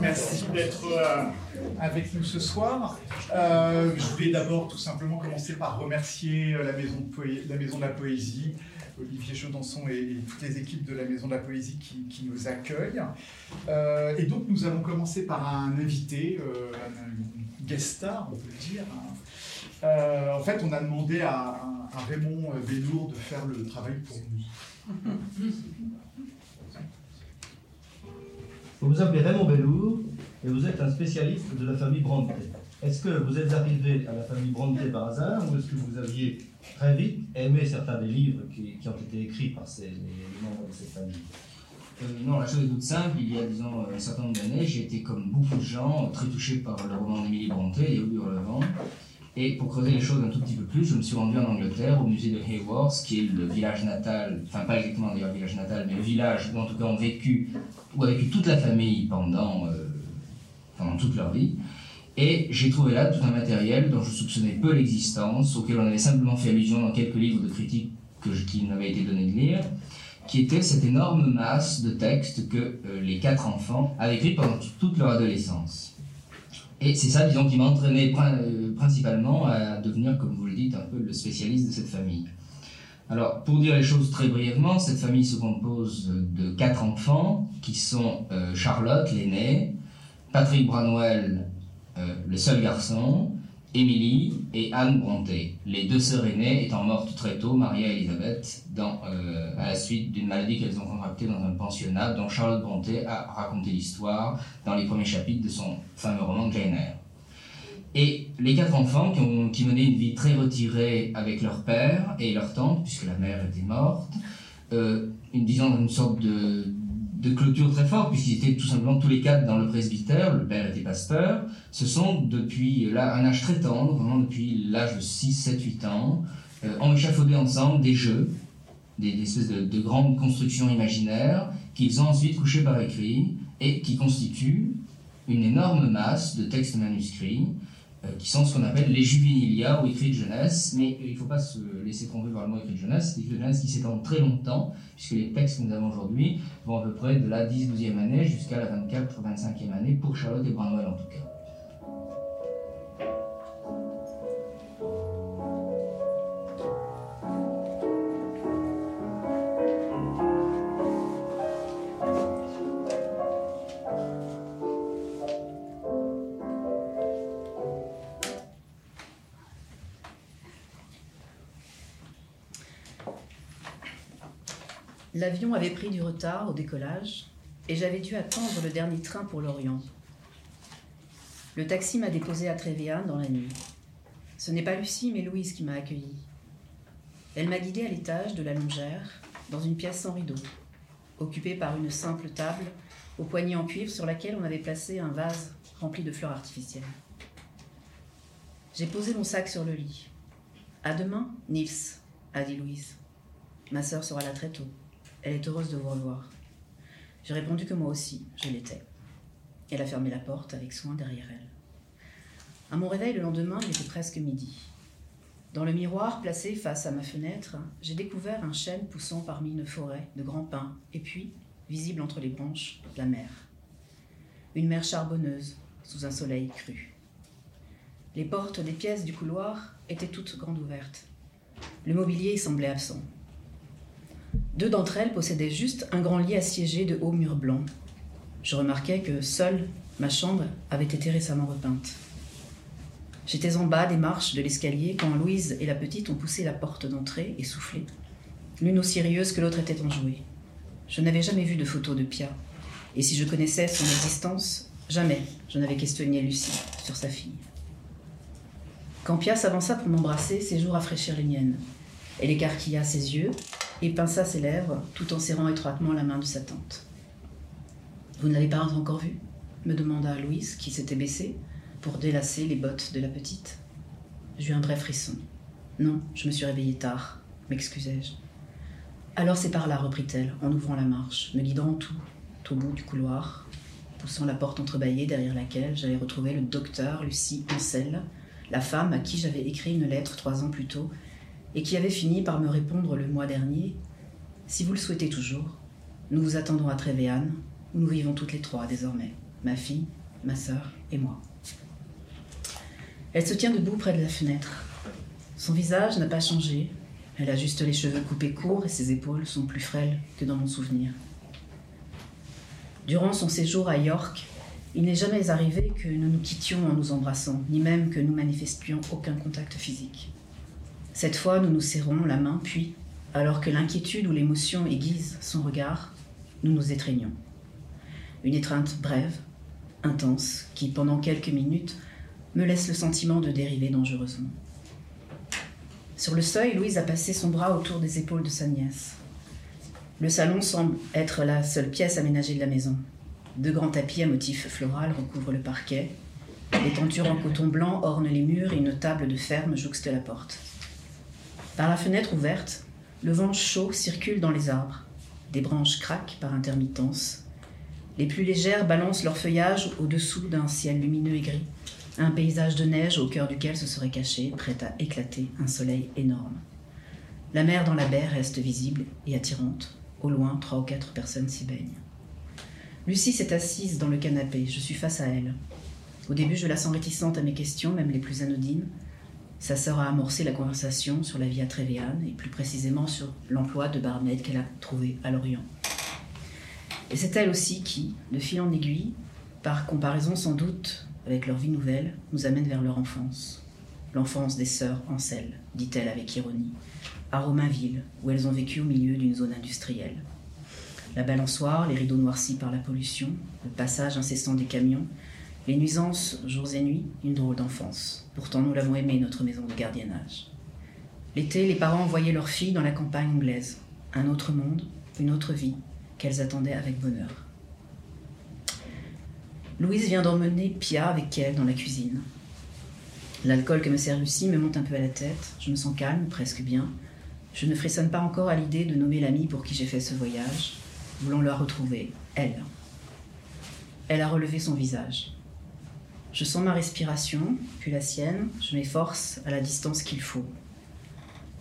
merci d'être euh, avec nous ce soir. Euh, je voulais d'abord tout simplement commencer par remercier euh, la Maison de, la, Poésie, Olivier Chaudançon et, toutes les équipes de la Maison de la Poésie qui, nous accueillent. et donc nous allons commencer par un invité, un guest star, on peut le dire. en fait, on a demandé à, Raymond Bellour de faire le travail pour nous. Vous vous appelez Raymond Bellour et vous êtes un spécialiste de la famille Brontë. Est-ce que vous êtes arrivé à la famille Brontë par hasard ou est-ce que vous aviez très vite aimé certains des livres qui, ont été écrits par ces, les membres de cette famille? Euh, non, la chose est toute simple. Il y a, disons, un certain nombre d'années, j'ai été, comme beaucoup de gens, très touché par le roman d'Émilie Brontë, Les Houilles vent. Et pour creuser les choses un tout petit peu plus, je me suis rendu en Angleterre, au musée de Haywards, qui est le village natal, enfin pas exactement d'ailleurs le village natal, mais le village où en tout cas ont vécu, où a vécu toute la famille pendant, euh, pendant toute leur vie. Et j'ai trouvé là tout un matériel dont je soupçonnais peu l'existence, auquel on avait simplement fait allusion dans quelques livres de critiques que qui m'avaient été donnés de lire, qui était cette énorme masse de textes que euh, les quatre enfants avaient écrits pendant toute leur adolescence. Et c'est ça, disons, qui m'a entraîné euh, principalement à devenir, comme vous le dites, un peu le spécialiste de cette famille. Alors, pour dire les choses très brièvement, cette famille se compose de quatre enfants, qui sont euh, Charlotte, l'aînée, Patrick Branwell, euh, le seul garçon, Émilie et Anne Bronté, les deux sœurs aînées étant mortes très tôt, Maria et Elisabeth, dans, euh, à la suite d'une maladie qu'elles ont contractée dans un pensionnat dont Charlotte Bronté a raconté l'histoire dans les premiers chapitres de son fameux roman Jane Eyre. Et les quatre enfants qui, menaient une vie très retirée avec leur père et leur tante, puisque la mère était morte, euh, une, disons une sorte de, de clôture très forte, puisqu'ils étaient tout simplement tous les quatre dans le presbytère, le père était pasteur, ce sont depuis là un âge très tendre, vraiment depuis l'âge de 6, 7, 8 ans, euh, ont échafaudé ensemble des jeux, des, espèces de, de, grandes constructions imaginaires, qu'ils ont ensuite couchées par écrit, et qui constituent une énorme masse de textes manuscrits, euh, qui sont ce qu'on appelle les juvenilia ou écrits de jeunesse, mais il ne faut pas se laisser tromper par le mot écrit de jeunesse, c'est écrits de jeunesse qui s'étendent très longtemps, puisque les textes que nous avons aujourd'hui vont à peu près de la 10-12e année jusqu'à la 24-25e année, pour Charlotte et Branwell en tout cas. L'avion avait pris du retard au décollage et j'avais dû attendre le dernier train pour l'Orient. Le taxi m'a déposé à Trévéan dans la nuit. Ce n'est pas Lucie, mais Louise qui m'a accueillie. Elle m'a guidée à l'étage de la longère, dans une pièce sans rideau, occupée par une simple table aux poignées en cuivre sur laquelle on avait placé un vase rempli de fleurs artificielles. J'ai posé mon sac sur le lit. À demain, Nils, a dit Louise. Ma sœur sera là très tôt. Elle est heureuse de vous revoir. J'ai répondu que moi aussi, je l'étais. Elle a fermé la porte avec soin derrière elle. À mon réveil le lendemain, il était presque midi. Dans le miroir placé face à ma fenêtre, j'ai découvert un chêne poussant parmi une forêt de grands pins, et puis, visible entre les branches, la mer. Une mer charbonneuse, sous un soleil cru. Les portes des pièces du couloir étaient toutes grandes ouvertes. Le mobilier semblait absent. Deux d'entre elles possédaient juste un grand lit assiégé de hauts murs blancs. Je remarquais que seule ma chambre avait été récemment repeinte. J'étais en bas des marches de l'escalier quand Louise et la petite ont poussé la porte d'entrée et soufflé, l'une aussi rieuse que l'autre était enjouée. Je n'avais jamais vu de photo de Pia, et si je connaissais son existence, jamais je n'avais questionné Lucie sur sa fille. Quand Pia s'avança pour m'embrasser, ses joues rafraîchirent les miennes. Elle écarquilla ses yeux et pinça ses lèvres tout en serrant étroitement la main de sa tante. Vous n'avez pas encore vu? me demanda Louise, qui s'était baissée pour délasser les bottes de la petite. J'eus un bref frisson. Non, je me suis réveillée tard, m'excusai-je. Alors c'est par là, reprit-elle, en ouvrant la marche, me guidant tout, au bout du couloir, poussant la porte entrebâillée derrière laquelle j'allais retrouver le docteur Lucie Ancel, la femme à qui j'avais écrit une lettre trois ans plus tôt et qui avait fini par me répondre le mois dernier Si vous le souhaitez toujours, nous vous attendons à Trévéan, où nous vivons toutes les trois désormais. ma fille, ma sœur et moi. Elle se tient debout près de la fenêtre. Son visage n'a pas changé. Elle a juste les cheveux coupés courts et ses épaules sont plus frêles que dans mon souvenir. Durant son séjour à York, il n'est jamais arrivé que nous nous quittions en nous embrassant, ni même que nous manifestions aucun contact physique. Cette fois, nous nous serrons la main, puis, alors que l'inquiétude ou l'émotion aiguise son regard, nous nous étreignons. Une étreinte brève, intense, qui, pendant quelques minutes, me laisse le sentiment de dériver dangereusement. Sur le seuil, Louise a passé son bras autour des épaules de sa nièce. Le salon semble être la seule pièce aménagée de la maison. Deux grands tapis à motif floral recouvrent le parquet. Des tentures en coton blanc ornent les murs et une table de ferme jouxte la porte. Par la fenêtre ouverte, le vent chaud circule dans les arbres. Des branches craquent par intermittence. Les plus légères balancent leur feuillage au-dessous d'un ciel lumineux et gris, un paysage de neige au cœur duquel se serait caché, prêt à éclater, un soleil énorme. La mer dans la baie reste visible et attirante. Au loin, trois ou quatre personnes s'y baignent. Lucie s'est assise dans le canapé. Je suis face à elle. Au début, je la sens réticente à mes questions, même les plus anodines. Sa sœur a amorcé la conversation sur la vie à Trévéane et plus précisément sur l'emploi de barmaid qu'elle a trouvé à Lorient. Et c'est elle aussi qui, de fil en aiguille, par comparaison sans doute avec leur vie nouvelle, nous amène vers leur enfance. L'enfance des sœurs Ansel, dit-elle avec ironie, à Romainville, où elles ont vécu au milieu d'une zone industrielle. La balançoire, les rideaux noircis par la pollution, le passage incessant des camions, les nuisances jours et nuits, une drôle d'enfance. Pourtant, nous l'avons aimée, notre maison de gardiennage. L'été, les parents envoyaient leurs filles dans la campagne anglaise. Un autre monde, une autre vie, qu'elles attendaient avec bonheur. Louise vient d'emmener Pia avec elle dans la cuisine. L'alcool que me sert Lucie me monte un peu à la tête. Je me sens calme, presque bien. Je ne frissonne pas encore à l'idée de nommer l'amie pour qui j'ai fait ce voyage, voulant la retrouver, elle. Elle a relevé son visage. Je sens ma respiration, puis la sienne. Je m'efforce à la distance qu'il faut.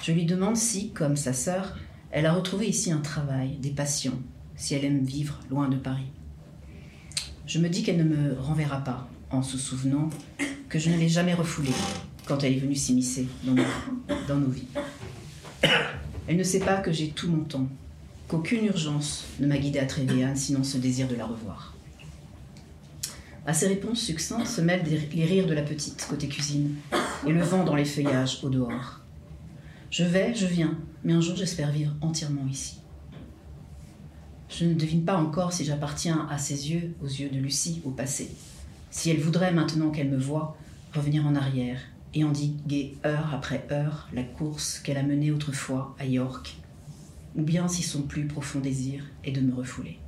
Je lui demande si, comme sa sœur, elle a retrouvé ici un travail, des passions, si elle aime vivre loin de Paris. Je me dis qu'elle ne me renverra pas, en se souvenant que je ne l'ai jamais refoulée quand elle est venue s'immiscer dans, nos- dans nos vies. Elle ne sait pas que j'ai tout mon temps, qu'aucune urgence ne m'a guidée à Trévéane, sinon ce désir de la revoir. À ces réponses succinctes se mêlent les rires de la petite côté cuisine et le vent dans les feuillages au dehors. Je vais, je viens, mais un jour j'espère vivre entièrement ici. Je ne devine pas encore si j'appartiens à ses yeux, aux yeux de Lucie, au passé. Si elle voudrait, maintenant qu'elle me voit, revenir en arrière et endiguer heure après heure la course qu'elle a menée autrefois à York, ou bien si son plus profond désir est de me refouler.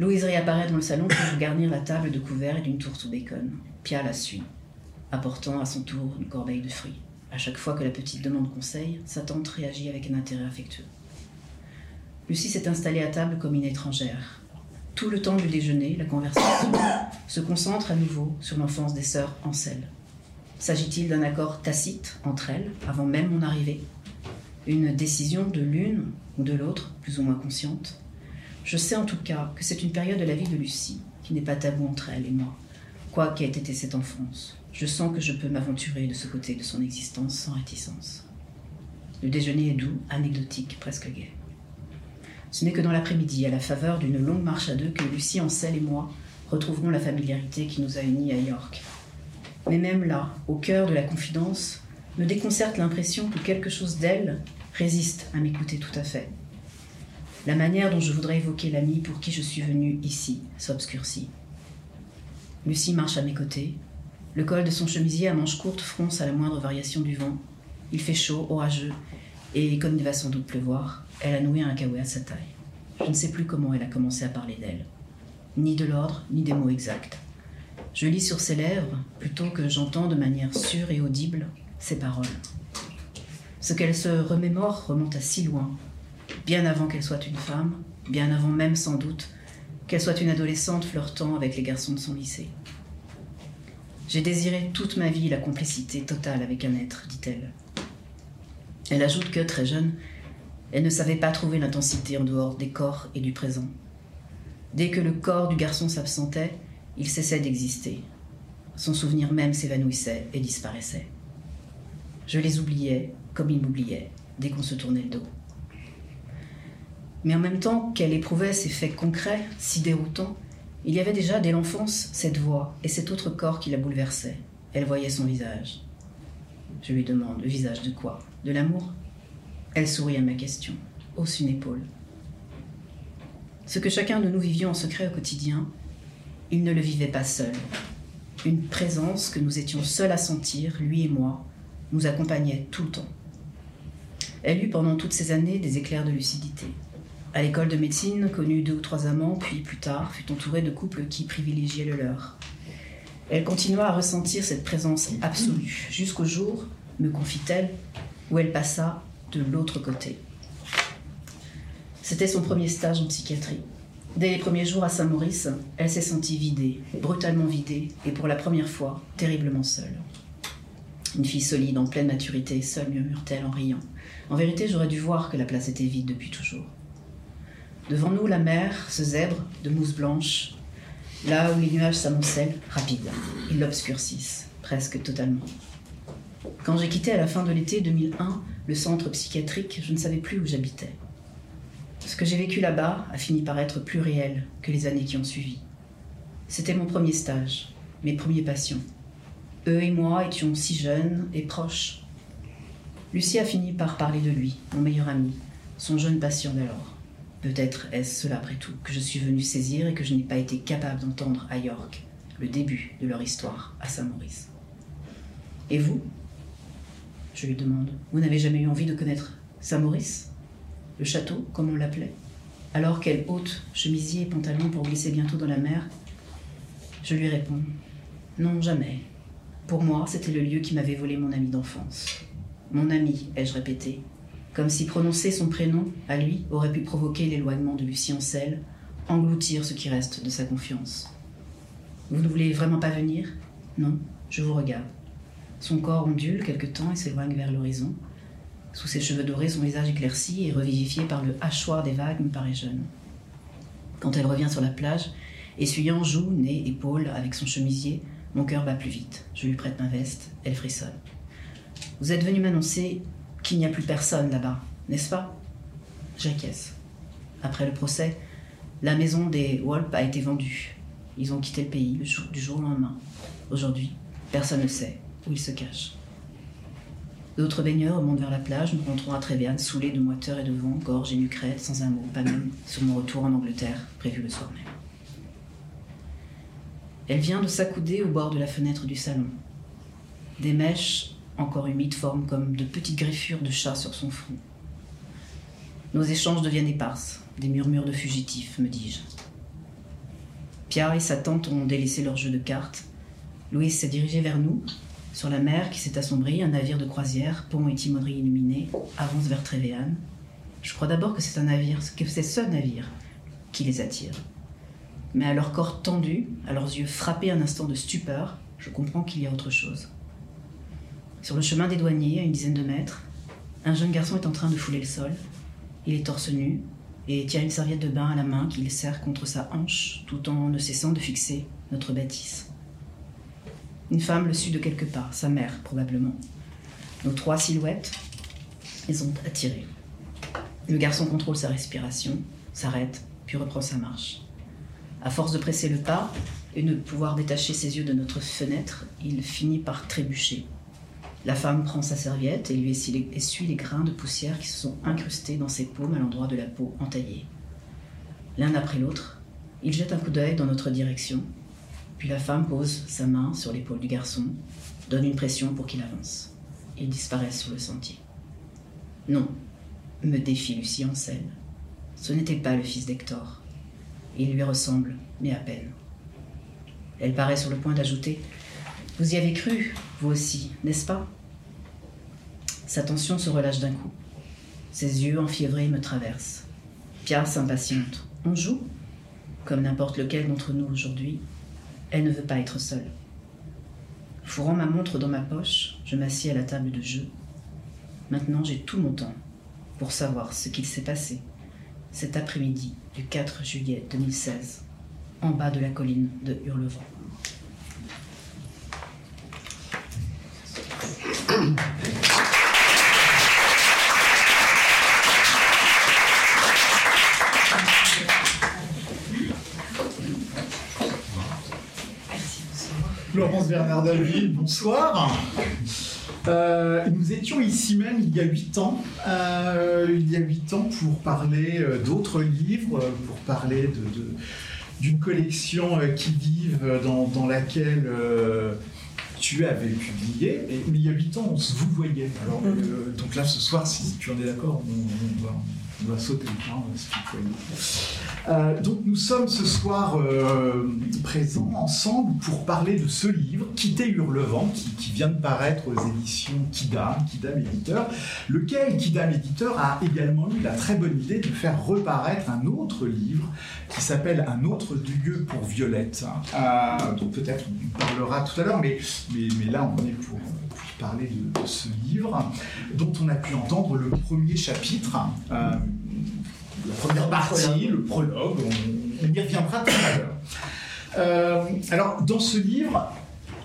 Louise réapparaît dans le salon pour garnir la table de couverts et d'une tourte au bacon. Pia la suit, apportant à son tour une corbeille de fruits. À chaque fois que la petite demande conseil, sa tante réagit avec un intérêt affectueux. Lucie s'est installée à table comme une étrangère. Tout le temps du déjeuner, la conversation se concentre à nouveau sur l'enfance des sœurs Ansel. S'agit-il d'un accord tacite entre elles, avant même mon arrivée? Une décision de l'une ou de l'autre, plus ou moins consciente Je sais en tout cas que c'est une période de la vie de Lucie qui n'est pas tabou entre elle et moi, quoi qu'ait été cette enfance. Je sens que je peux m'aventurer de ce côté de son existence sans réticence. Le déjeuner est doux, anecdotique, presque gai. Ce n'est que dans l'après-midi, à la faveur d'une longue marche à deux, que Lucie, Ansel et moi retrouverons la familiarité qui nous a unis à York. Mais même là, au cœur de la confidence, me déconcerte l'impression que quelque chose d'elle résiste à m'écouter tout à fait. La manière dont je voudrais évoquer l'ami pour qui je suis venue ici s'obscurcit. Lucie marche à mes côtés. Le col de son chemisier à manches courtes fronce à la moindre variation du vent. Il fait chaud, orageux, et comme il va sans doute pleuvoir, elle a noué un caouet à sa taille. Je ne sais plus comment elle a commencé à parler d'elle. Ni de l'ordre, ni des mots exacts. Je lis sur ses lèvres, plutôt que j'entends de manière sûre et audible, ses paroles. Ce qu'elle se remémore remonte à si loin, bien avant qu'elle soit une femme, bien avant même sans doute qu'elle soit une adolescente flirtant avec les garçons de son lycée. J'ai désiré toute ma vie la complicité totale avec un être, dit-elle. Elle ajoute que, très jeune, elle ne savait pas trouver l'intensité en dehors des corps et du présent. Dès que le corps du garçon s'absentait, il cessait d'exister. Son souvenir même s'évanouissait et disparaissait. Je les oubliais comme ils m'oubliaient dès qu'on se tournait le dos. Mais en même temps qu'elle éprouvait ces faits concrets, si déroutants, il y avait déjà dès l'enfance cette voix et cet autre corps qui la bouleversait. Elle voyait son visage. Je lui demande, le visage de quoi? De l'amour? Elle sourit à ma question, hausse une épaule. Ce que chacun de nous vivions en secret au quotidien, il ne le vivait pas seul. Une présence que nous étions seuls à sentir, lui et moi, nous accompagnait tout le temps. Elle eut pendant toutes ces années des éclairs de lucidité. À l'école de médecine, connut deux ou trois amants, puis plus tard fut entourée de couples qui privilégiaient le leur. Elle continua à ressentir cette présence absolue, jusqu'au jour, me confie-t-elle, où elle passa de l'autre côté. C'était son premier stage en psychiatrie. Dès les premiers jours à Saint-Maurice, elle s'est sentie vidée, brutalement vidée, et pour la première fois, terriblement seule. Une fille solide, en pleine maturité, seule, murmure-t-elle en riant. En vérité, j'aurais dû voir que la place était vide depuis toujours. Devant nous, la mer, ce zèbre de mousse blanche, là où les nuages s'amoncellent, rapides, ils l'obscurcissent, presque totalement. Quand j'ai quitté à la fin de l'été 2001 le centre psychiatrique, je ne savais plus où j'habitais. Ce que j'ai vécu là-bas a fini par être plus réel que les années qui ont suivi. C'était mon premier stage, mes premiers patients. Eux et moi étions si jeunes et proches. Lucie a fini par parler de lui, mon meilleur ami, son jeune patient d'alors. Peut-être est-ce cela après tout que je suis venue saisir et que je n'ai pas été capable d'entendre à York le début de leur histoire à Saint-Maurice. Et vous? Je lui demande. Vous n'avez jamais eu envie de connaître Saint-Maurice? Le château, comme on l'appelait? Alors qu'elle ôte chemisier et pantalon pour glisser bientôt dans la mer? Je lui réponds. Non, jamais. Pour moi, c'était le lieu qui m'avait volé mon ami d'enfance. Mon ami, ai-je répété, comme si prononcer son prénom à lui aurait pu provoquer l'éloignement de Lucie Ancel, engloutir ce qui reste de sa confiance. Vous ne voulez vraiment pas venir? Non, je vous regarde. Son corps ondule quelque temps et s'éloigne vers l'horizon. Sous ses cheveux dorés, son visage éclairci et revivifié par le hachoir des vagues me paraît jeune. Quand elle revient sur la plage, essuyant joues, nez, épaules avec son chemisier, mon cœur bat plus vite. Je lui prête ma veste, elle frissonne. Vous êtes venu m'annoncer qu'il n'y a plus personne là-bas, n'est-ce pas? J'acquiesce. Après le procès, la maison des Wolp a été vendue. Ils ont quitté le pays du jour au lendemain. Aujourd'hui, personne ne sait où ils se cachent. D'autres baigneurs remontent vers la plage, nous rentrons à Tréviane, saoulés de moiteur et de vent, gorge et nucrède, sans un mot, pas même sur mon retour en Angleterre, prévu le soir même. Elle vient de s'accouder au bord de la fenêtre du salon. Des mèches encore humides, forment comme de petites griffures de chat sur son front. Nos échanges deviennent éparses, des murmures de fugitifs, me dis-je. Pierre et sa tante ont délaissé leur jeu de cartes. Louise s'est dirigée vers nous. Sur la mer qui s'est assombrie, un navire de croisière, pont et timonerie illuminés, avance vers Trévéane. Je crois d'abord que c'est un navire, que c'est ce navire qui les attire. Mais à leur corps tendu, à leurs yeux frappés un instant de stupeur, je comprends qu'il y a autre chose. Sur le chemin des douaniers, à une dizaine de mètres, un jeune garçon est en train de fouler le sol. Il est torse nu et tient une serviette de bain à la main qu'il serre contre sa hanche tout en ne cessant de fixer notre bâtisse. Une femme le suit de quelque part, sa mère probablement. Nos trois silhouettes les ont attirés. Le garçon contrôle sa respiration, s'arrête, puis reprend sa marche. À force de presser le pas et de pouvoir détacher ses yeux de notre fenêtre, il finit par trébucher la femme prend sa serviette et lui essuie les grains de poussière qui se sont incrustés dans ses paumes à l'endroit de la peau entaillée. L'un après l'autre, il jette un coup d'œil dans notre direction, puis la femme pose sa main sur l'épaule du garçon, donne une pression pour qu'il avance. Il disparaît sur le sentier. Non, me défie Lucie Ancel. Ce n'était pas le fils d'Hector. Il lui ressemble, mais à peine. Elle paraît sur le point d'ajouter vous y avez cru, vous aussi, n'est-ce pas? Sa tension se relâche d'un coup. Ses yeux enfiévrés me traversent. Pia s'impatiente. On joue? Comme n'importe lequel d'entre nous aujourd'hui, elle ne veut pas être seule. Fourrant ma montre dans ma poche, je m'assieds à la table de jeu. Maintenant, j'ai tout mon temps pour savoir ce qu'il s'est passé cet après-midi du 4 juillet 2016, en bas de la colline de Hurlevent. Laurence Bernard Dalville, bonsoir. Euh, nous étions ici même il y a huit ans, euh, il y a huit ans pour parler euh, d'autres livres, pour parler d'une collection qui vive dans laquelle tu avais publié. Et, il y a huit ans, on se vous voyait. Alors, donc là, ce soir, si tu en es d'accord, on, va, on va sauter le tutoyer. Euh, donc nous sommes ce soir euh, présents ensemble pour parler de ce livre, Quitter Hurlevent, qui, qui vient de paraître aux éditions Kidam, Kidam Éditeur, lequel Kidam Éditeur a également eu la très bonne idée de faire reparaître un autre livre qui s'appelle Un autre lieu pour Violette. Euh, donc peut-être on parlera tout à l'heure, mais, mais, là on est pour, parler de, ce livre, dont on a pu entendre le premier chapitre la première partie, le prologue, on, y reviendra tout à l'heure. Euh, alors, dans ce livre,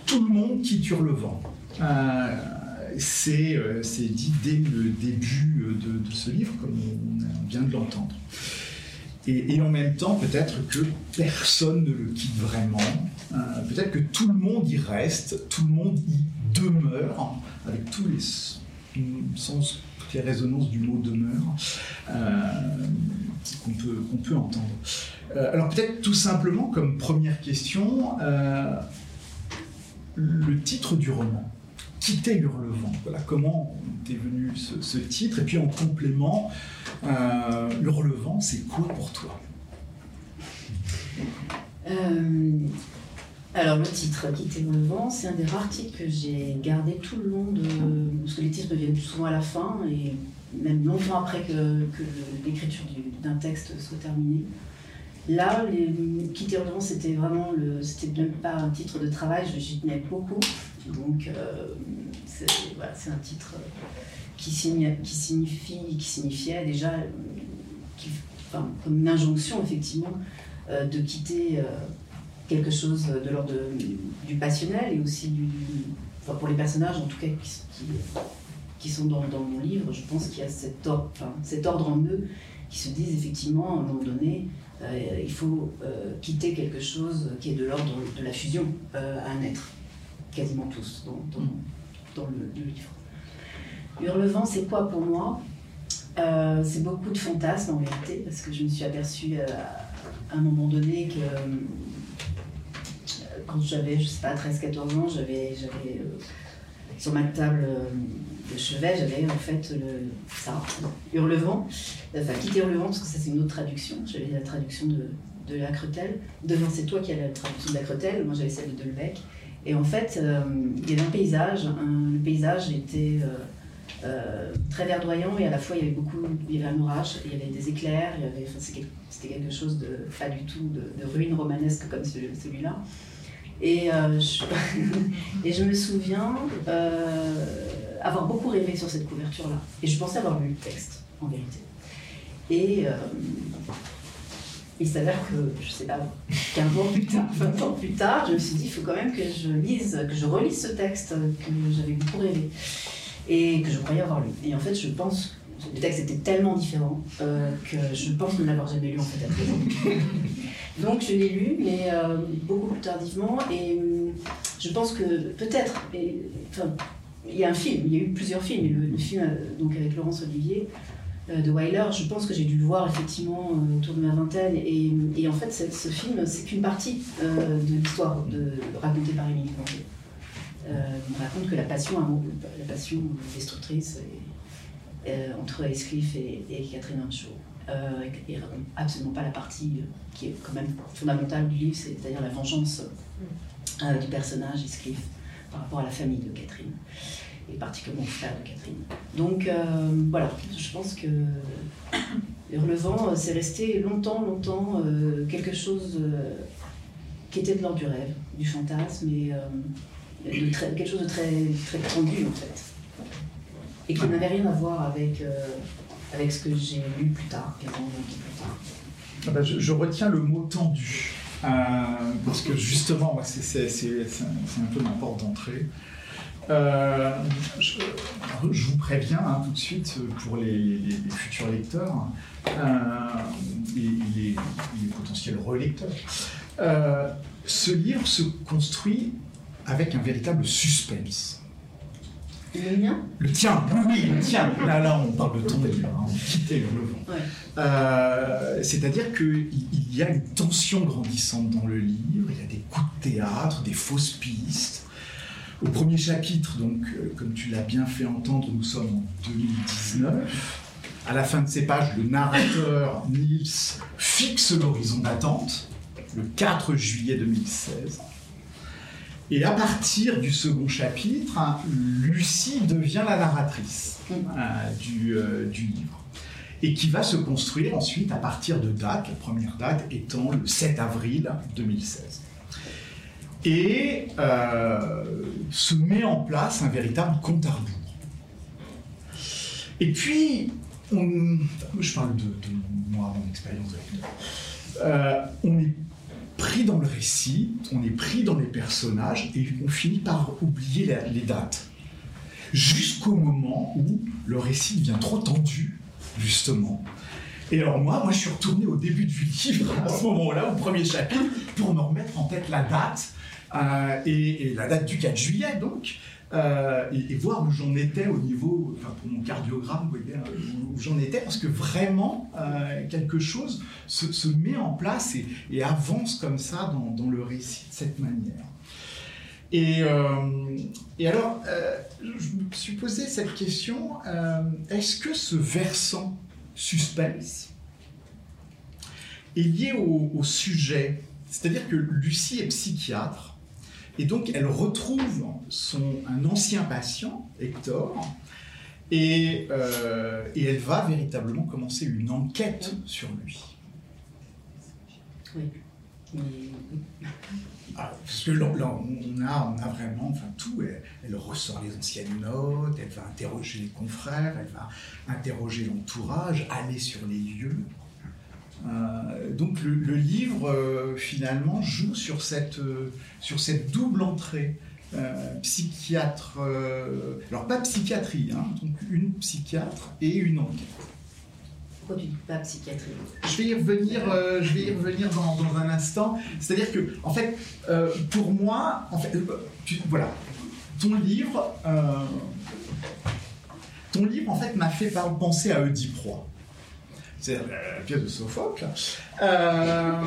tout le monde quitte le vent. Euh, euh, c'est dit dès le début de, ce livre, comme on vient de l'entendre. Et, en même temps, peut-être que personne ne le quitte vraiment. peut-être que tout le monde y reste, tout le monde y demeure, avec tous les sens les résonances du mot demeure euh, qu'on peut, peut entendre. Euh, alors peut-être tout simplement comme première question, euh, le titre du roman. Quitter Hurlevent. Voilà comment est venu ce, titre. Et puis en complément, Hurlevent, c'est quoi pour toi? Alors le titre, Quitter le vent, c'est un des rares titres que j'ai gardé tout le long de... Parce que les titres me viennent souvent à la fin et même longtemps après que, l'écriture d'un texte soit terminée. Là, Quitter le vent, c'était vraiment le... C'était même pas un titre de travail, j'y tenais beaucoup. Donc euh, c'est un titre qui, signifie, qui signifiait déjà comme une injonction effectivement euh, de quitter... Euh, quelque chose de l'ordre du passionnel et aussi du, enfin pour les personnages en tout cas qui, qui, sont dans, dans, mon livre, je pense qu'il y a cet ordre, enfin, cet ordre en eux qui se disent effectivement à un moment donné, euh, il faut euh, quitter quelque chose qui est de l'ordre de la fusion euh, à un être, quasiment tous dans, dans, dans le, le, livre. Hurlevent, c'est quoi pour moi? C'est beaucoup de fantasmes en vérité, parce que je me suis aperçue à un moment donné que quand j'avais, je sais pas, 13-14 ans, j'avais, j'avais euh, sur ma table euh, de chevet, j'avais en fait le, ça, Hurlevent, enfin quitter Hurlevent, parce que ça c'est une autre traduction, j'avais la traduction de, de la Cretel. Devant, c'est toi qui as la traduction de la Cretel, moi j'avais celle de Delbecq. Et en fait, euh, il y avait un paysage, le paysage était très verdoyant et à la fois il y avait beaucoup, il y avait un orage, il y avait des éclairs, c'était quelque chose de pas du tout de, de ruine romanesque comme celui-là. Et, euh, je, et je me souviens euh, avoir beaucoup rêvé sur cette couverture-là. Et je pensais avoir lu le texte, en vérité. Et euh, il s'avère que, je sais pas, 15 ans plus tard, 20 ans plus tard, je me suis dit, il faut quand même que je lise, que je relise ce texte que j'avais beaucoup rêvé et que je croyais avoir lu. Et en fait, je pense le texte était tellement différent euh, que je pense ne l'avoir jamais lu en fait à présent. Donc je l'ai lu, mais euh, beaucoup plus tardivement, et euh, je pense que peut-être, enfin, il y a un film, il y a eu plusieurs films, le, film donc avec Laurence Olivier de Weiler, je pense que j'ai dû le voir effectivement autour de ma vingtaine, et, et en fait ce film, c'est qu'une partie de l'histoire de, racontée par Émilie Euh, on raconte que la passion, la passion destructrice euh, entre Escliffe et, Catherine Ancho. Euh, et, absolument pas la partie euh, qui est quand même fondamentale du livre, c'est-à-dire la vengeance euh, du personnage Escliffe par rapport à la famille de Catherine et particulièrement au frère de Catherine. Donc voilà, je pense que Hurlevent, c'est resté longtemps, longtemps quelque chose qui était de l'ordre du rêve, du fantasme et de quelque chose de très, très tendu en fait et qui n'avait rien à voir avec, euh, avec ce que j'ai lu plus tard, 15 ans plus tard ah bah, je, retiens le mot tendu, euh, parce que justement, c'est un, peu ma porte d'entrée. Euh, je, vous préviens hein, tout de suite pour les, futurs lecteurs et les, potentiels relecteurs. ce livre se construit avec un véritable suspense. Le mien? Le tien, oui, le tien. Là, là, on parle de ton livre, hein, on quittait le vent. Euh, c'est-à-dire qu'il y a une tension grandissante dans le livre, il y a des coups de théâtre, des fausses pistes. Au premier chapitre, donc, euh, comme tu l'as bien fait entendre, nous sommes en 2019. À la fin de ces pages, le narrateur Niels fixe l'horizon d'attente, le 4 juillet 2016. Et à partir du second chapitre, hein, Lucie devient la narratrice euh, euh, du, livre. Et qui va se construire ensuite à partir de dates, la première date étant le 7 avril 2016. Et euh, se met en place un véritable compte à rebours. Et puis, je parle de, moi, mon expérience avec on est pris dans le récit, on est pris dans les personnages et on finit par oublier les, dates. Jusqu'au moment où le récit devient trop tendu, justement. Et alors moi, moi je suis retourné au début du livre, à ce moment-là, au premier chapitre, pour me remettre en tête la date, euh, et, la date du 4 juillet donc, euh, et, voir où j'en étais au niveau, enfin pour mon cardiogramme, voyez, où, j'en étais, parce que vraiment euh, quelque chose se, met en place et, avance comme ça dans, le récit de cette manière. Et, euh, alors, je me suis posé cette question, est-ce que ce versant suspense est lié au sujet? C'est-à-dire que Lucie est psychiatre, et donc, elle retrouve son, un ancien patient, Hector, et, euh, et, elle va véritablement commencer une enquête sur lui. Oui. Ah, parce que là, on, a, on a vraiment enfin, tout. Elle, elle, ressort les anciennes notes, elle va interroger les confrères, elle va interroger l'entourage, aller sur les lieux. Euh, donc le, livre, euh, finalement, joue sur cette, euh, sur cette double entrée. psychiatre, alors pas psychiatrie, hein, donc une psychiatre et une enquête. Pourquoi tu dis pas psychiatrie? Je vais y revenir, je vais y revenir dans, dans un instant. C'est-à-dire que, en fait, pour moi, en fait, voilà, ton livre, ton livre, en fait, m'a fait penser à Oedipe c'est la pièce de Sophocle. Euh,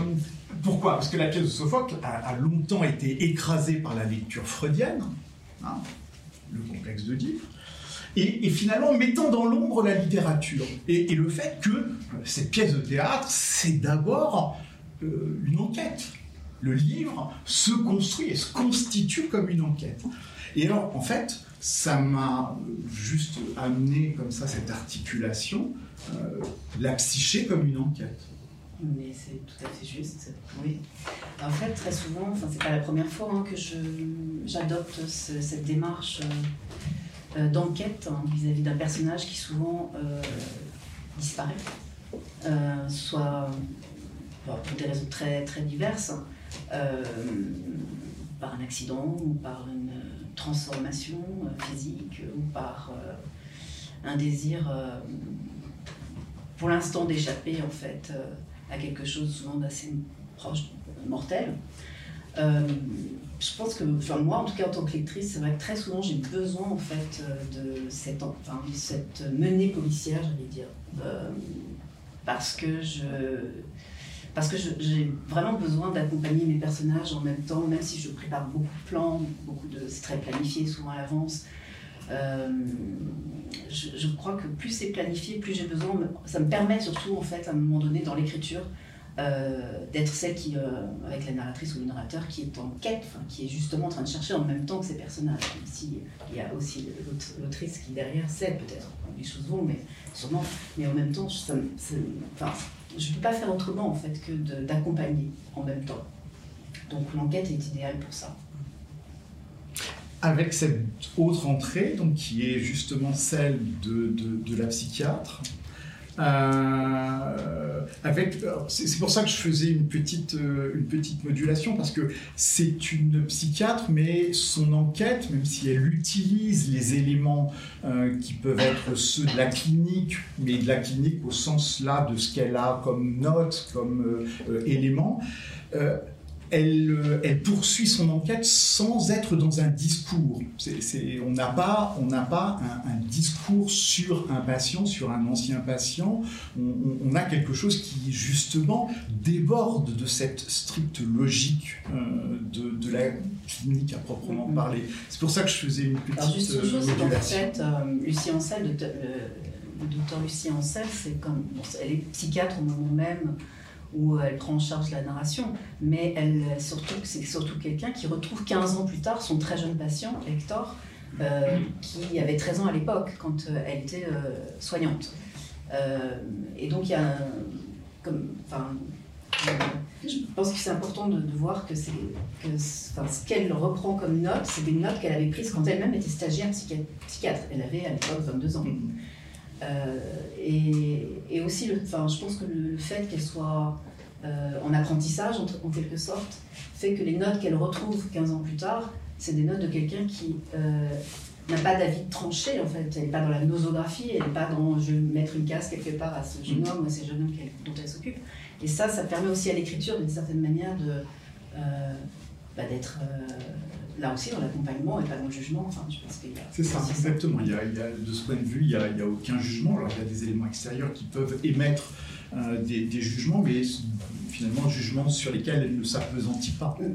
pourquoi? Parce que la pièce de Sophocle a, longtemps été écrasée par la lecture freudienne, hein, le complexe de Dieu, et, finalement mettant dans l'ombre la littérature. Et, le fait que cette pièce de théâtre, c'est d'abord euh, une enquête. Le livre se construit et se constitue comme une enquête. Et alors, en fait, ça m'a juste amené comme ça cette articulation euh, la psyché comme une enquête. Mais c'est tout à fait juste, oui. En fait, très souvent, enfin, c'est pas la première fois hein, que j'adopte cette démarche euh, euh, d'enquête hein, vis-à-vis d'un personnage qui souvent disparaît, soit pour des raisons très, très diverses, par un accident ou par une transformation physique ou par un désir pour l'instant d'échapper en fait euh, à quelque chose souvent d'assez proche, mortel. Euh, je pense que, enfin moi en tout cas en tant que lectrice, c'est vrai que très souvent j'ai besoin en fait euh, de cette, enfin, cette menée policière, j'allais dire, parce que je parce que j'ai vraiment besoin d'accompagner mes personnages en même temps, même si je prépare beaucoup de plans, beaucoup de, c'est très planifié souvent à l'avance. Euh, je, crois que plus c'est planifié, plus j'ai besoin, ça me permet surtout en fait à un moment donné dans l'écriture euh, d'être celle qui, euh, avec la narratrice ou le narrateur, qui est en quête, qui est justement en train de chercher en même temps que ces personnages. Ici, il y a aussi l'autrice qui derrière sait peut-être les choses vont, mais sûrement, mais en même temps, je ne peux pas faire autrement en fait que d'accompagner en même temps. Donc l'enquête est idéale pour ça avec cette autre entrée, donc, qui est justement celle de, de, la psychiatre, Euh, c'est pour ça que je faisais une petite, euh, une petite modulation, parce que c'est une psychiatre, mais son enquête, même si elle utilise les éléments euh, qui peuvent être ceux de la clinique, mais de la clinique au sens là de ce qu'elle a comme note, comme élément, elle, elle, poursuit son enquête sans être dans un discours. on n'a pas, on pas un, discours sur un patient, sur un ancien patient. On, a quelque chose qui, justement, déborde de cette stricte logique euh, de, la clinique à proprement mm-hmm. parler. C'est pour ça que je faisais une petite Alors, juste une chose, en fait, euh, Lucie Ancel, le, docteur Lucie Ancel, c'est comme, elle est psychiatre au moment même où elle prend en charge la narration, mais elle, surtout, c'est surtout quelqu'un qui retrouve 15 ans plus tard son très jeune patient, Hector, euh, qui avait 13 ans à l'époque quand euh, elle était euh, soignante. et donc il y a comme, je pense que c'est important de, voir que, ce qu'elle reprend comme notes, c'est des notes qu'elle avait prises quand elle-même était stagiaire psychiatre. Elle avait à l'époque 22 ans. Euh, et, aussi, enfin, je pense que le, fait qu'elle soit euh, en apprentissage, en, quelque sorte, fait que les notes qu'elle retrouve 15 ans plus tard, c'est des notes de quelqu'un qui euh, n'a pas d'avis tranché, en fait. Elle n'est pas dans la nosographie, elle n'est pas dans je vais mettre une case quelque part à ce jeune homme ou à ces jeunes hommes dont elle s'occupe. Et ça, ça permet aussi à l'écriture, d'une certaine manière, de, bah, d'être là aussi dans l'accompagnement et pas dans le jugement. Enfin, je pense qu'il y a. C'est ça, exactement. Il y a, de ce point de vue, il n'y a, a, aucun jugement. Alors, il y a des éléments extérieurs qui peuvent émettre euh, des, jugements, mais finalement, jugements sur lesquels elle ne s'appesantit pas. Euh,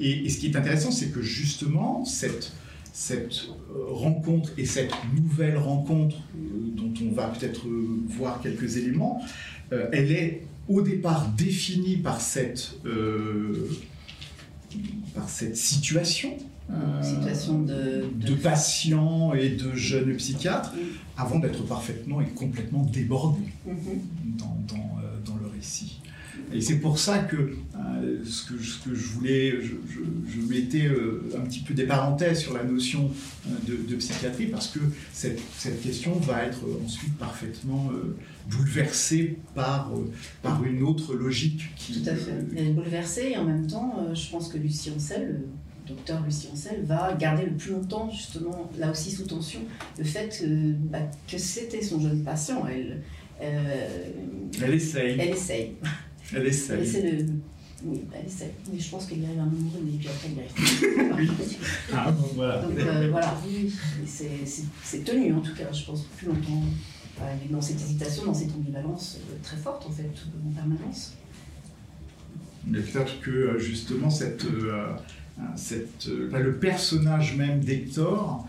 et, ce qui est intéressant, c'est que justement, cette, cette euh, rencontre et cette nouvelle rencontre, dont on va peut-être voir quelques éléments, elle est au départ définie par cette par cette situation, euh, situation de, de... patients et de jeunes psychiatres, avant d'être parfaitement et complètement débordés mm-hmm. dans, dans, euh, dans, le récit. Et c'est pour ça que, euh, ce que ce que je voulais, je, je, mettais un petit peu des parenthèses sur la notion de, de psychiatrie, parce que cette, cette, question va être ensuite parfaitement bouleversée par, par une autre logique. Qui, Tout à fait. Elle est bouleversée et en même temps, je pense que Lucie Ancel, le docteur Lucie Ancel, va garder le plus longtemps, justement, là aussi sous tension, le fait que, bah, que c'était son jeune patient. Elle, elle essaye. Elle essaye. Elle essaye. le... Oui, elle essaye. Mais je pense qu'il y arrive un moment donné, puis après il arrive. oui. Ah, bon, voilà. Donc euh, voilà, oui, c'est tenu en tout cas, je pense, plus longtemps. dans cette hésitation, dans cette ambivalence euh, très forte en fait, en permanence. Mais peut-être que euh, justement, cette, cette, le personnage même d'Hector,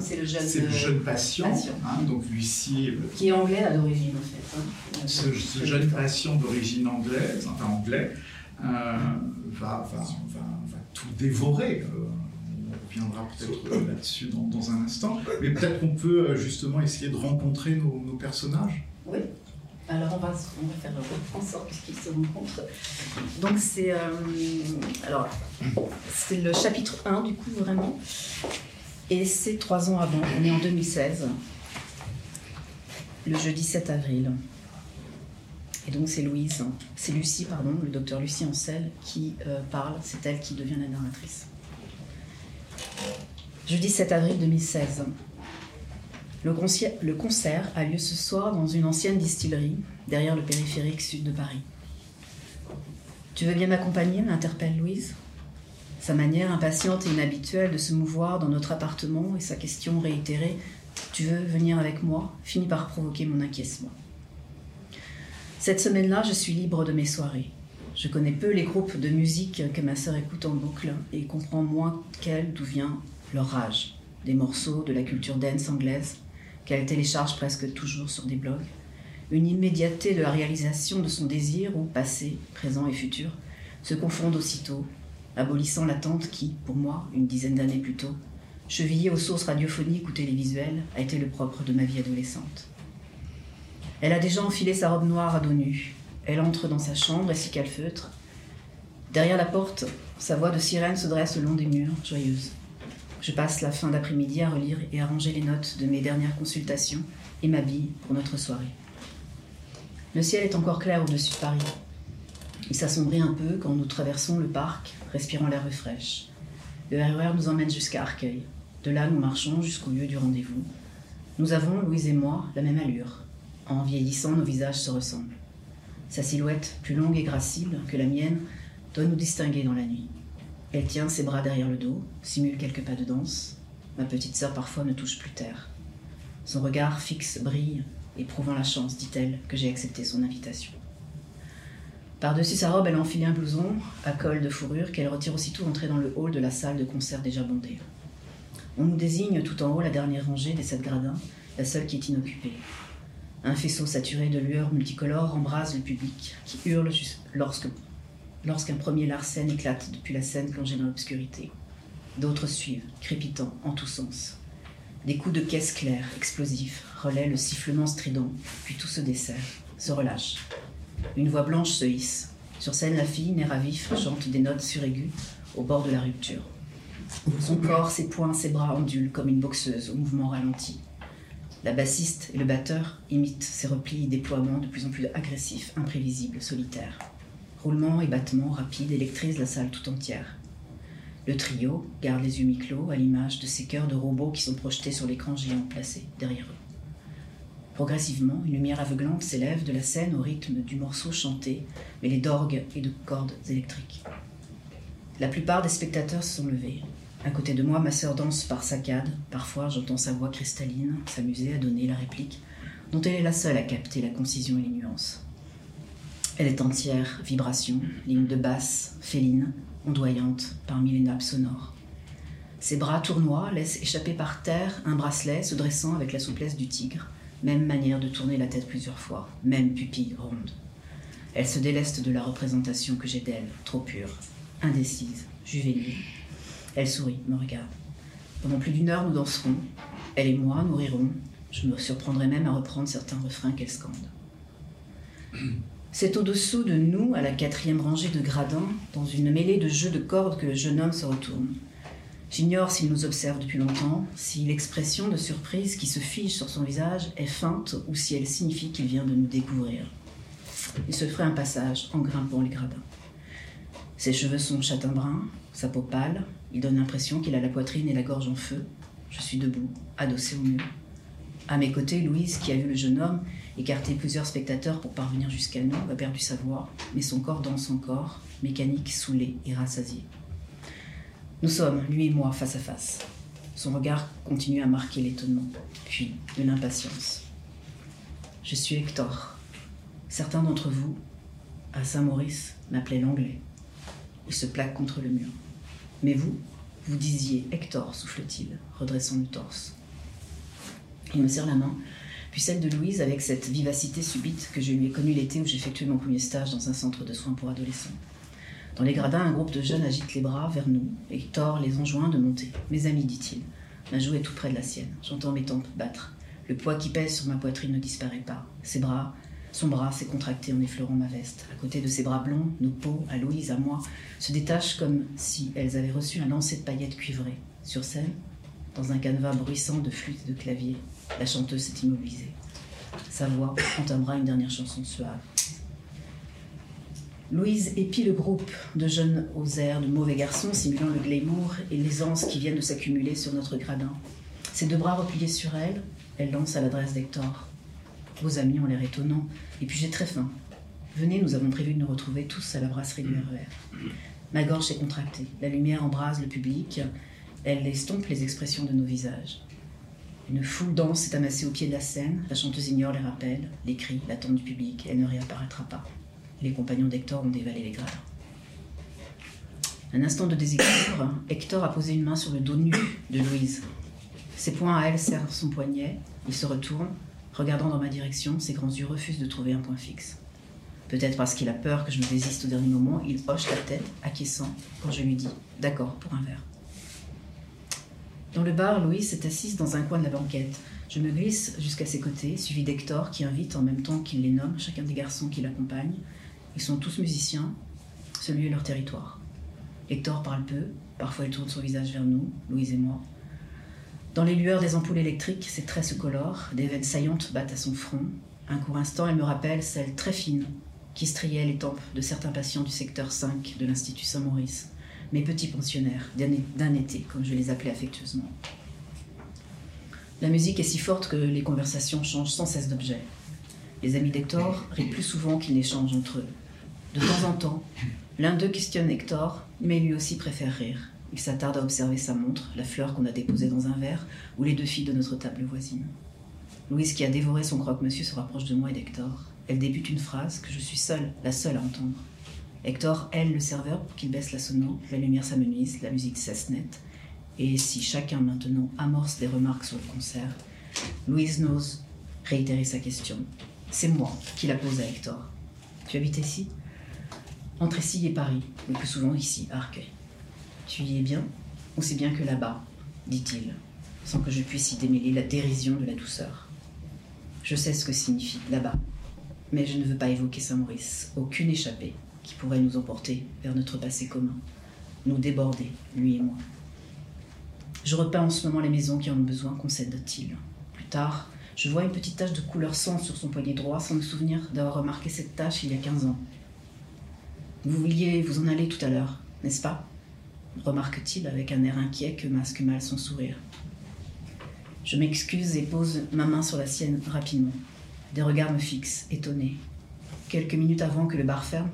c'est le, jeune, patient, hein, donc Lucie. Qui est anglais à l'origine en fait. Hein. Ce, jeune patient d'origine anglaise, enfin anglais, euh, va, va, va, tout dévorer. Euh, on reviendra peut-être là-dessus dans, dans, un instant. Mais peut-être qu'on peut euh, justement essayer de rencontrer nos, nos personnages? Oui. Alors on va, on va faire en sorte qu'ils se rencontrent. Donc c'est euh, le chapitre 1 du coup vraiment. Et c'est trois ans avant, on est en 2016, le jeudi 7 avril. Et donc c'est Louise, c'est Lucie, pardon, le docteur Lucie Ancel qui euh, parle, c'est elle qui devient la narratrice. Jeudi 7 avril 2016. Le concert a lieu ce soir dans une ancienne distillerie, derrière le périphérique sud de Paris. Tu veux bien m'accompagner m'interpelle Louise? Sa manière impatiente et inhabituelle de se mouvoir dans notre appartement et sa question réitérée Tu veux venir avec moi? Finit par provoquer mon inquiétement. Cette semaine-là, je suis libre de mes soirées. Je connais peu les groupes de musique que ma sœur écoute en boucle et comprends moins qu'elle d'où vient leur rage. Des morceaux de la culture dance anglaise, qu'elle télécharge presque toujours sur des blogs, une immédiateté de la réalisation de son désir où passé, présent et futur se confondent aussitôt, abolissant l'attente qui, pour moi, une dizaine d'années plus tôt, chevillée aux sources radiophoniques ou télévisuelles, a été le propre de ma vie adolescente. Elle a déjà enfilé sa robe noire à dos nu. Elle entre dans sa chambre, et qu'elle feutre. Derrière la porte, sa voix de sirène se dresse le long des murs, joyeuse. Je passe la fin d'après-midi à relire et à ranger les notes de mes dernières consultations et m'habille pour notre soirée. Le ciel est encore clair au-dessus de Paris. Il s'assombrit un peu quand nous traversons le parc, respirant l'air fraîche. Le RER nous emmène jusqu'à Arcueil. De là, nous marchons jusqu'au lieu du rendez-vous. Nous avons, Louise et moi, la même allure. En vieillissant, nos visages se ressemblent. Sa silhouette, plus longue et gracile que la mienne, doit nous distinguer dans la nuit. Elle tient ses bras derrière le dos, simule quelques pas de danse. Ma petite sœur parfois ne touche plus terre. Son regard fixe brille, éprouvant la chance, dit-elle, que j'ai accepté son invitation. Par-dessus sa robe, elle a enfilé un blouson à col de fourrure qu'elle retire aussitôt entrée dans le hall de la salle de concert déjà bondée. On nous désigne tout en haut la dernière rangée des sept gradins, la seule qui est inoccupée. Un faisceau saturé de lueurs multicolores embrase le public, qui hurle lorsque, lorsqu'un premier larcène éclate depuis la scène plongée dans l'obscurité. D'autres suivent, crépitant en tous sens. Des coups de caisse clairs, explosifs, relaient le sifflement strident, puis tout se dessert, se relâche. Une voix blanche se hisse. Sur scène, la fille, nerf à chante des notes suraiguës au bord de la rupture. Son corps, ses poings, ses bras ondulent comme une boxeuse au mouvement ralenti. La bassiste et le batteur imitent ces replis et déploiements de plus en plus agressifs, imprévisibles, solitaires. Roulements et battements rapides électrisent la salle tout entière. Le trio garde les yeux mi-clos à l'image de ces cœurs de robots qui sont projetés sur l'écran géant placé derrière eux. Progressivement, une lumière aveuglante s'élève de la scène au rythme du morceau chanté, mêlé d'orgues et de cordes électriques. La plupart des spectateurs se sont levés. À côté de moi, ma sœur danse par saccades. Parfois, j'entends sa voix cristalline s'amuser à donner la réplique, dont elle est la seule à capter la concision et les nuances. Elle est entière, vibration, ligne de basse, féline, ondoyante parmi les nappes sonores. Ses bras tournois laissent échapper par terre un bracelet se dressant avec la souplesse du tigre, même manière de tourner la tête plusieurs fois, même pupille ronde. Elle se déleste de la représentation que j'ai d'elle, trop pure, indécise, juvénile, elle sourit, me regarde. Pendant plus d'une heure, nous danserons. Elle et moi, nous rirons. Je me surprendrai même à reprendre certains refrains qu'elle scande. C'est au-dessous de nous, à la quatrième rangée de gradins, dans une mêlée de jeux de cordes, que le jeune homme se retourne. J'ignore s'il nous observe depuis longtemps, si l'expression de surprise qui se fige sur son visage est feinte ou si elle signifie qu'il vient de nous découvrir. Il se ferait un passage en grimpant les gradins. Ses cheveux sont châtain-brun, sa peau pâle, il donne l'impression qu'il a la poitrine et la gorge en feu. Je suis debout, adossé au mur. À mes côtés, Louise, qui a vu le jeune homme écarter plusieurs spectateurs pour parvenir jusqu'à nous, a perdu sa voix, mais son corps danse encore, mécanique, saoulé et rassasié. Nous sommes, lui et moi, face à face. Son regard continue à marquer l'étonnement, puis de l'impatience. Je suis Hector. Certains d'entre vous, à Saint-Maurice, m'appelaient l'anglais. Il se plaque contre le mur. Mais vous, vous disiez Hector, souffle-t-il, redressant le torse. Il me serre la main, puis celle de Louise avec cette vivacité subite que je lui ai connue l'été où j'effectuais mon premier stage dans un centre de soins pour adolescents. Dans les gradins, un groupe de jeunes agite les bras vers nous. Hector les enjoint de monter. Mes amis, dit-il. Ma joue est tout près de la sienne. J'entends mes tempes battre. Le poids qui pèse sur ma poitrine ne disparaît pas. Ses bras son bras s'est contracté en effleurant ma veste. À côté de ses bras blonds, nos peaux, à Louise, à moi, se détachent comme si elles avaient reçu un lancer de paillettes cuivrées. Sur scène, dans un canevas bruissant de flûte et de clavier, la chanteuse s'est immobilisée. Sa voix entamera une dernière chanson suave. Louise épie le groupe de jeunes aux airs de mauvais garçons simulant le glamour et l'aisance qui viennent de s'accumuler sur notre gradin. Ses deux bras repliés sur elle, elle lance à l'adresse d'Hector. Vos amis ont l'air étonnants. Et puis j'ai très faim. Venez, nous avons prévu de nous retrouver tous à la brasserie du RER. Ma gorge s'est contractée. La lumière embrase le public. Elle estompe les expressions de nos visages. Une foule dense s'est amassée au pied de la scène. La chanteuse ignore les rappels, les cris, l'attente du public. Elle ne réapparaîtra pas. Les compagnons d'Hector ont dévalé les gradins. Un instant de déséquilibre, Hector a posé une main sur le dos nu de Louise. Ses poings à elle serrent son poignet. Il se retourne. Regardant dans ma direction, ses grands yeux refusent de trouver un point fixe. Peut-être parce qu'il a peur que je me désiste au dernier moment, il hoche la tête, acquiescent, quand je lui dis D'accord, pour un verre. Dans le bar, Louise s'est assise dans un coin de la banquette. Je me glisse jusqu'à ses côtés, suivi d'Hector qui invite en même temps qu'il les nomme chacun des garçons qui l'accompagnent. Ils sont tous musiciens, celui est leur territoire. Hector parle peu, parfois il tourne son visage vers nous, Louise et moi. Dans les lueurs des ampoules électriques, ses traits se colorent, des veines saillantes battent à son front. Un court instant, elle me rappelle celle très fine qui striait les tempes de certains patients du secteur 5 de l'Institut Saint-Maurice, mes petits pensionnaires d'un été, comme je les appelais affectueusement. La musique est si forte que les conversations changent sans cesse d'objet. Les amis d'Hector rient plus souvent qu'ils n'échangent entre eux. De temps en temps, l'un d'eux questionne Hector, mais lui aussi préfère rire. Il s'attarde à observer sa montre, la fleur qu'on a déposée dans un verre, ou les deux filles de notre table voisine. Louise, qui a dévoré son croque-monsieur, se rapproche de moi et d'Hector. Elle débute une phrase que je suis seule, la seule à entendre. Hector aile le serveur pour qu'il baisse la sono, la lumière s'amenuise, la musique cesse net. Et si chacun maintenant amorce des remarques sur le concert, Louise n'ose réitérer sa question. C'est moi qui la pose à Hector. Tu habites ici? Entre ici et Paris, le plus souvent ici, à Arcueil. Tu y es bien? Ou c'est bien que là-bas dit-il, sans que je puisse y démêler la dérision de la douceur? Je sais ce que signifie là-bas, mais je ne veux pas évoquer Saint-Maurice, aucune échappée qui pourrait nous emporter vers notre passé commun, nous déborder, lui et moi. Je repeins en ce moment les maisons qui en ont besoin, concède-t-il. Plus tard, je vois une petite tache de couleur sang sur son poignet droit, sans me souvenir d'avoir remarqué cette tache il y a 15 ans. Vous vouliez vous en aller tout à l'heure, n'est-ce pas remarque-t-il avec un air inquiet que masque mal son sourire. Je m'excuse et pose ma main sur la sienne rapidement. Des regards me fixent, étonnés. Quelques minutes avant que le bar ferme,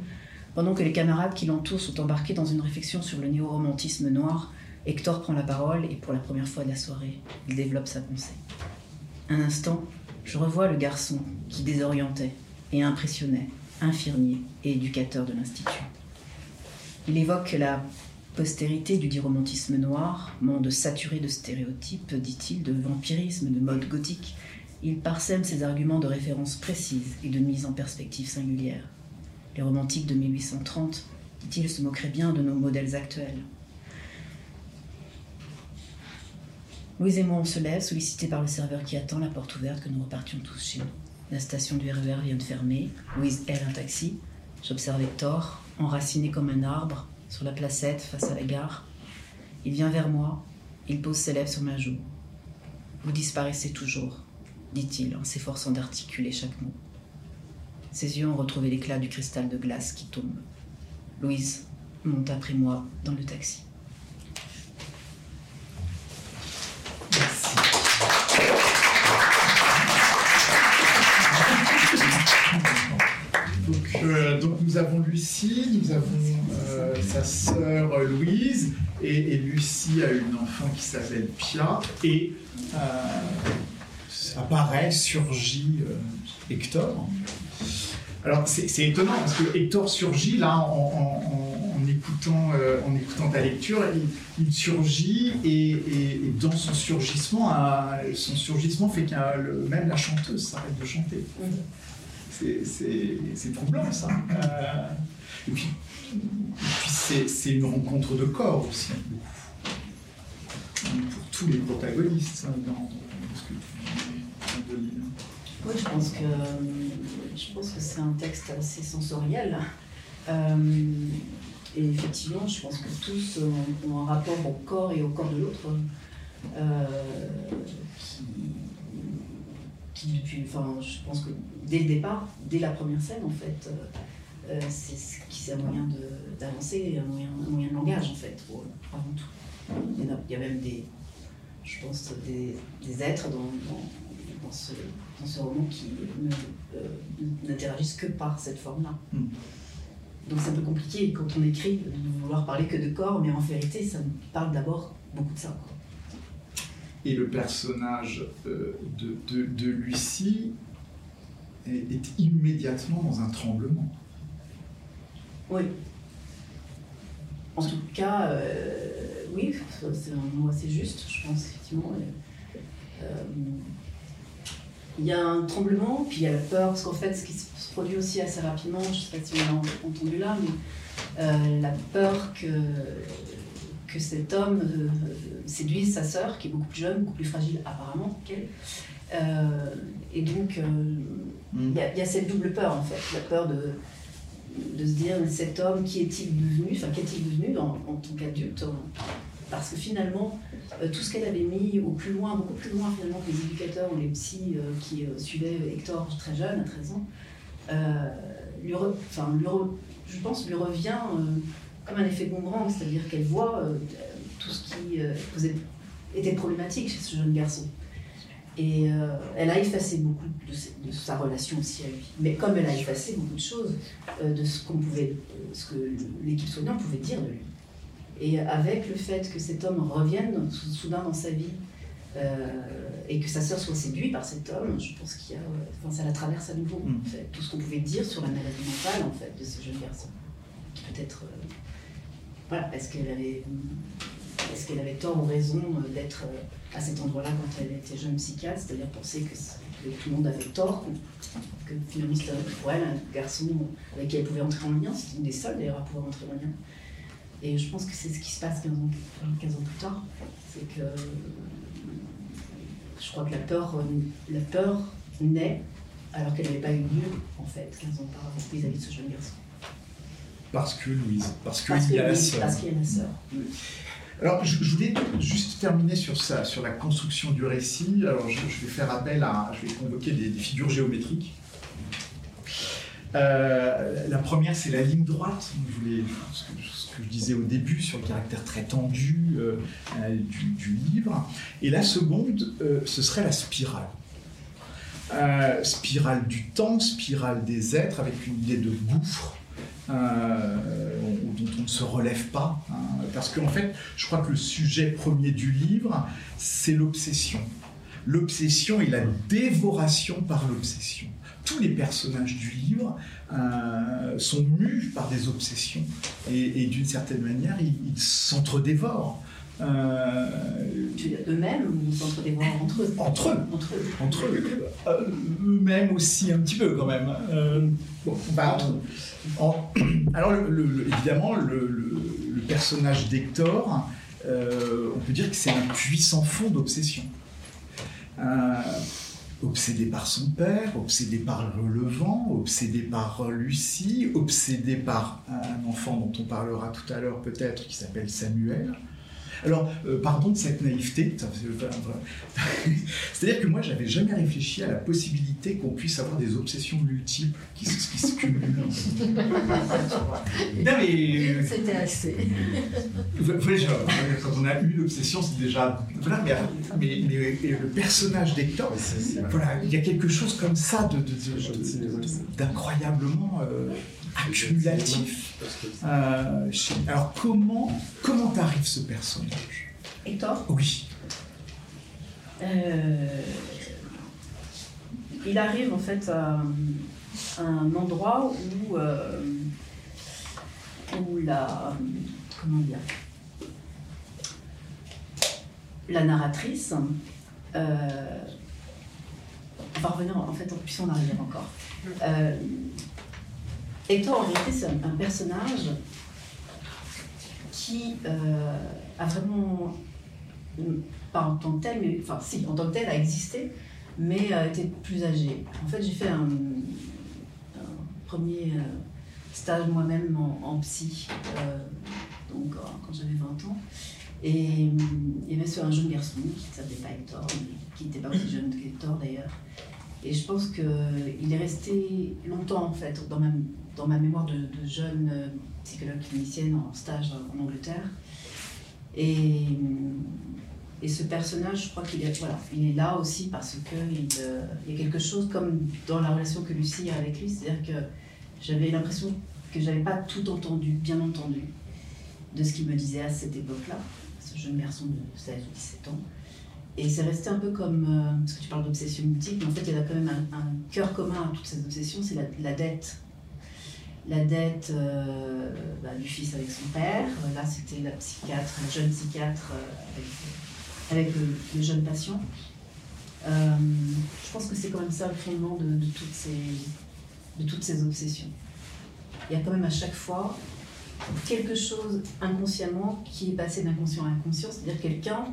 pendant que les camarades qui l'entourent sont embarqués dans une réflexion sur le néo-romantisme noir, Hector prend la parole et pour la première fois de la soirée, il développe sa pensée. Un instant, je revois le garçon qui désorientait et impressionnait, infirmier et éducateur de l'Institut. Il évoque la postérité du dit romantisme noir, monde saturé de stéréotypes, dit-il, de vampirisme, de mode gothique, il parsème ses arguments de référence précises et de mise en perspective singulière. Les romantiques de 1830, dit-il, se moqueraient bien de nos modèles actuels. Louise et moi, on se lève, sollicités par le serveur qui attend la porte ouverte que nous repartions tous chez nous. La station du RER e vient de fermer. Louise aile un taxi. J'observe Hector, enraciné comme un arbre, sur la placette face à la gare. Il vient vers moi, il pose ses lèvres sur ma joue. Vous disparaissez toujours dit-il en s'efforçant d'articuler chaque mot. Ses yeux ont retrouvé l'éclat du cristal de glace qui tombe. Louise monte après moi dans le taxi. Merci. Euh, donc, nous avons Lucie, nous avons euh, sa sœur Louise, et, Lucie a une enfant qui s'appelle Pia, et euh, apparaît, surgit euh, Hector. Alors c'est étonnant parce que Hector surgit là en, écoutant, euh, en écoutant ta lecture, il, surgit et, dans son surgissement, son surgissement fait que même la chanteuse s'arrête de chanter. C'est troublant ça. Euh, et puis, c'est une rencontre de corps aussi, pour tous les protagonistes hein, dans, je pense que, je pense que c'est un texte assez sensoriel. Euh, et effectivement, je pense que tous ont, un rapport au corps et au corps de l'autre euh, qui, depuis, enfin, je pense que dès le départ, dès la première scène, en fait, euh, c'est ce qui c'est un moyen d'avancer, un moyen, un moyen de langage, en fait, avant tout. Il y, a, même des, je pense, des, des êtres dans ce, dans ce roman qui euh, n'interagissent que par cette forme-là. Hmm. Donc c'est un peu compliqué quand on écrit de vouloir parler que de corps, mais en vérité, ça parle d'abord beaucoup de ça. Et le personnage euh, de, de, de, Lucie est, immédiatement dans un tremblement. Oui. En tout cas, euh, oui, c'est un mot assez juste, je pense, effectivement il y a un tremblement, puis il y a la peur, parce qu'en fait, ce qui se produit aussi assez rapidement, je ne sais pas si vous l'avez entendu là, mais euh, la peur que, que cet homme euh, séduise sa sœur, qui est beaucoup plus jeune, beaucoup plus fragile apparemment qu'elle. Euh, et donc, mm. il y, a cette double peur, en fait, la peur de, de se dire cet homme, qui est-il devenu, enfin qu'est-il devenu en, en tant qu'adulte Parce que finalement, euh, tout ce qu'elle avait mis au plus loin, beaucoup plus loin finalement que les éducateurs ou les psys euh, qui euh, suivaient Hector très jeune, à 13 ans, je pense lui revient comme un effet boomerang, c'est-à-dire qu'elle voit tout ce qui était problématique chez ce jeune garçon. Et elle a effacé beaucoup de, de, sa relation aussi à lui. Mais comme elle a effacé beaucoup de choses de ce qu'on pouvait, ce que l'équipe soignante pouvait dire de lui. Et avec le fait que cet homme revienne soudain dans sa vie euh, et que sa sœur soit séduite par cet homme, je pense qu'il y a, enfin, ça la traverse à nouveau. En fait. Tout ce qu'on pouvait dire sur la maladie mentale en fait de ce jeune garçon, qui peut-être, euh, voilà, est-ce qu'elle avait, est-ce qu'elle avait tort ou raison euh, d'être à cet endroit-là quand elle était jeune psychiatre, c'est-à-dire penser que, tout le monde avait tort, que finalement c'était pour elle un garçon avec qui elle pouvait entrer en lien, c'était une des seules d'ailleurs à pouvoir entrer en lien. Et je pense que c'est ce qui se passe 15 ans, 15 ans plus tard. C'est que je crois que la peur, la peur naît alors qu'elle n'avait pas eu lieu, en fait, 15 ans par avant vis-à-vis de ce jeune garçon. Parce que Louise, parce qu'il y a la sœur. Parce qu'il y a la sœur. Alors, je, voulais juste terminer sur ça, sur la construction du récit. Alors, je, vais faire appel à, je vais convoquer des, figures géométriques. Euh, la première, c'est la ligne droite. Voulais, que je disais au début sur le caractère très tendu euh, euh, du, livre. Et la seconde, ce serait la spirale. spirale du temps, spirale des êtres, avec une idée de gouffre dont on ne se relève pas. Hein. parce qu'en fait, je crois que le sujet premier du livre, c'est l'obsession. L'obsession et la dévoration par l'obsession tous les personnages du livre euh, sont mus par des obsessions et, d'une certaine manière, ils s'entre-dévorent. Euh, eux-mêmes ou s'entre-dévorent entre eux? Entre eux. Entre eux. Euh, eux-mêmes aussi un petit peu quand même. Bah, alors évidemment, le, personnage d'Hector, on peut dire que c'est un puissant fond d'obsession obsédé par son père, obsédé par le relevant, obsédé par Lucie, obsédé par un enfant dont on parlera tout à l'heure peut-être qui s'appelle Samuel. Alors, euh, pardon de cette naïveté. C'est-à-dire que moi, j'avais jamais réfléchi à la possibilité qu'on puisse avoir des obsessions multiples qui, se cumulent. non, mais. C'était assez. quand on a une obsession, c'est déjà. Voilà, mais, le personnage d'Hector, voilà, il y a quelque chose comme ça d'incroyablement. De, euh, accumulatif. Euh, alors comment comment t'arrive ce personnage? Hector Oui. Euh, il arrive en fait à, un endroit où, euh, où la comment dire la narratrice va revenir en fait en en arrière encore. Hector, en réalité, c'est un, personnage qui euh, a vraiment, pas en tant que tel, mais enfin, si, en tant que tel, a existé, mais a été plus âgé. En fait, j'ai fait un, premier euh, stage moi-même en, psy, euh, donc quand j'avais 20 ans. Et il y avait sur un jeune garçon qui ne s'appelait pas Hector, qui n'était pas aussi jeune qu'Hector d'ailleurs. Et je pense qu'il est resté longtemps en fait dans ma, dans ma mémoire de, jeune euh, psychologue clinicienne en stage en Angleterre. Et, ce personnage, je crois qu'il est, là aussi parce qu'il euh, y a quelque chose comme dans la relation que Lucie a avec lui, c'est-à-dire que j'avais l'impression que j'avais pas tout entendu, bien entendu, de ce qu'il me disait à cette époque-là, ce jeune garçon de 16 ou 17 ans. Et c'est resté un peu comme, euh, parce que tu parles d'obsession multiple, mais en fait il y a quand même un, cœur commun à toutes ces obsessions, c'est la, dette la dette euh, bah, du fils avec son père. Là, c'était la psychiatre, la jeune psychiatre euh, avec, le, jeune patient. Euh, je pense que c'est quand même ça le fondement de, toutes ces, de toutes ces obsessions. Il y a quand même à chaque fois quelque chose inconsciemment qui est passé d'inconscient à inconscient, c'est-à-dire quelqu'un,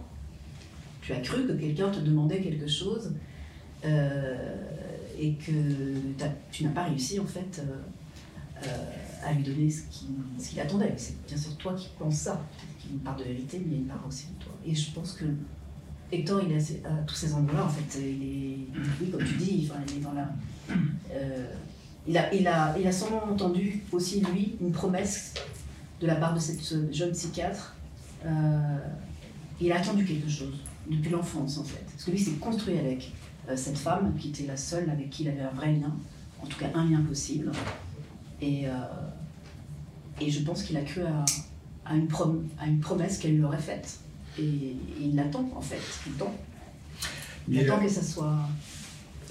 tu as cru que quelqu'un te demandait quelque chose et que tu n'as pas réussi en fait euh, à lui donner ce qu'il attendait. C'est bien sûr toi qui penses ça. A une part de vérité, mais il y a une part aussi de toi. Et je pense que Hector, il est à, tous ces endroits-là, en fait. Il est, comme tu dis, il est dans la. Euh, il, a, il, a, il a sûrement entendu aussi, lui, une promesse de la part de cette jeune psychiatre. Euh, il a attendu quelque chose, depuis l'enfance, en fait. Parce que lui s'est construit avec euh, cette femme, qui était la seule avec qui il avait un vrai lien, en tout cas un lien possible. Et, et je pense qu'il a cru à, à, une, à une promesse qu'elle lui aurait faite. Et, il l'attend, en fait, il attend. Il attend que ça soit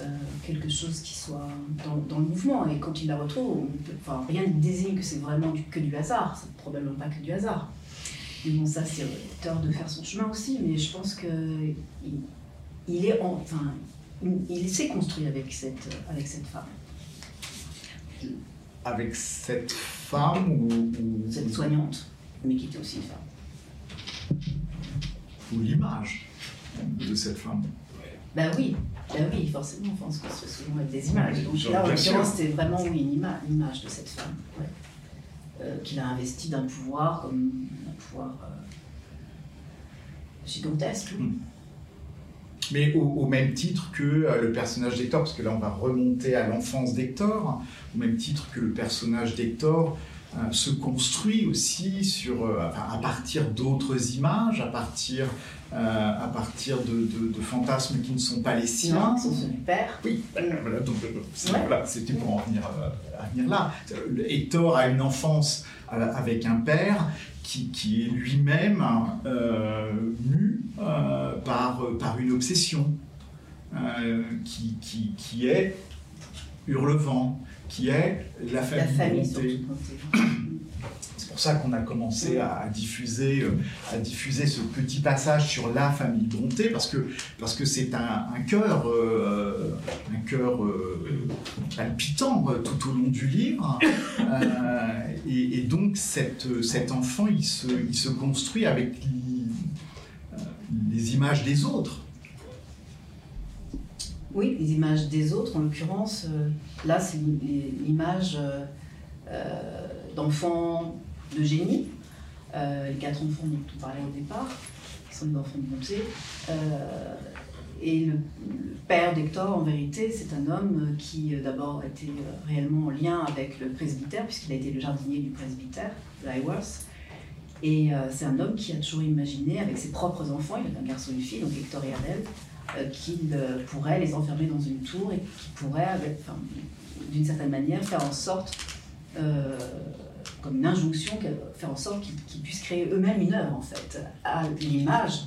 euh, quelque chose qui soit dans, le mouvement. Et quand il la retrouve, enfin, rien ne désigne que c'est vraiment du, que du hasard. C'est probablement pas que du hasard. Mais bon, ça, c'est tort de faire son chemin aussi. Mais je pense que il, est enfin, il, s'est construit avec cette, avec cette femme. Avec cette femme ou, Cette soignante, mais qui était aussi une femme. Ou l'image de cette femme. Ben oui, ben oui, forcément, on pense que ce souvent avec des images. Donc là, en l'occurrence, c'était vraiment oui, une, image de cette femme, euh, qu'il a investi d'un pouvoir comme un pouvoir euh, gigantesque. Hmm. Mais au, même titre que euh, le personnage d'Hector, parce que là on va remonter à l'enfance d'Hector, au même titre que le personnage d'Hector euh, se construit aussi sur, euh, à partir d'autres images, à partir, euh, à partir de, de, fantasmes qui ne sont pas les siens. Sont père. Oui, voilà, donc voilà, c'était pour en venir, à venir là. Hector a une enfance avec un père qui, qui est lui-même mu par, par une obsession, qui, qui, qui est Hurlevent, qui est la famille, C'est pour ça qu'on a commencé à, diffuser, euh, à diffuser ce petit passage sur la famille Bronté, parce que parce que c'est un, un cœur, euh, un cœur euh, palpitant tout au long du livre, et, donc cette, cet enfant, il se, il se construit avec les images des autres. Oui, les images des autres, en l'occurrence, euh, là c'est l'image euh, euh, d'enfants de génie, les quatre enfants dont on parlait au départ, qui sont des enfants de bonté. et le, père d'Hector, en vérité, c'est un homme qui d'abord était réellement en lien avec le presbytère, puisqu'il a été le jardinier du presbytère, Highworth. Et c'est un homme qui a toujours imaginé, avec ses propres enfants, il avait un garçon et une fille, donc Hector et Adèle, qu'il euh, pourrait les enfermer dans une tour et qui pourrait, d'une certaine manière, faire en sorte, euh, comme une injonction, faire en sorte qu'ils puissent créer eux-mêmes une œuvre, en fait, à l'image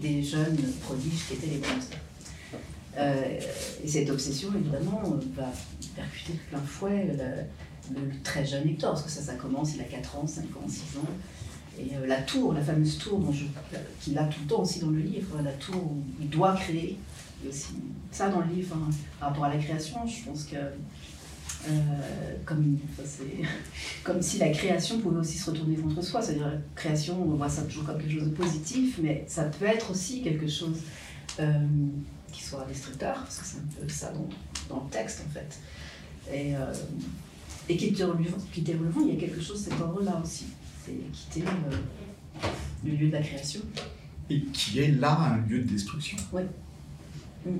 des jeunes prodiges qui étaient les bronzés. et cette obsession, évidemment, va percuter de plein fouet le, le, très jeune Hector, parce que ça, ça commence, il a 4 ans, 5 ans, 6 ans. Et euh, la tour, la fameuse tour qu'il a tout le temps aussi dans le livre, la tour où il doit créer, et aussi ça dans le livre, hein, par rapport à la création, je pense que euh, comme, comme si la création pouvait aussi se retourner contre soi. C'est-à-dire la création, on voit ça toujours comme quelque chose de positif, mais ça peut être aussi quelque chose euh, qui soit destructeur, parce que c'est un peu ça dans, le texte en fait. Et, et qui était relevant, il y a quelque chose cet ordre-là aussi c'est quitter euh, le lieu de la création. Et qui est là un lieu de destruction. Oui. Mm.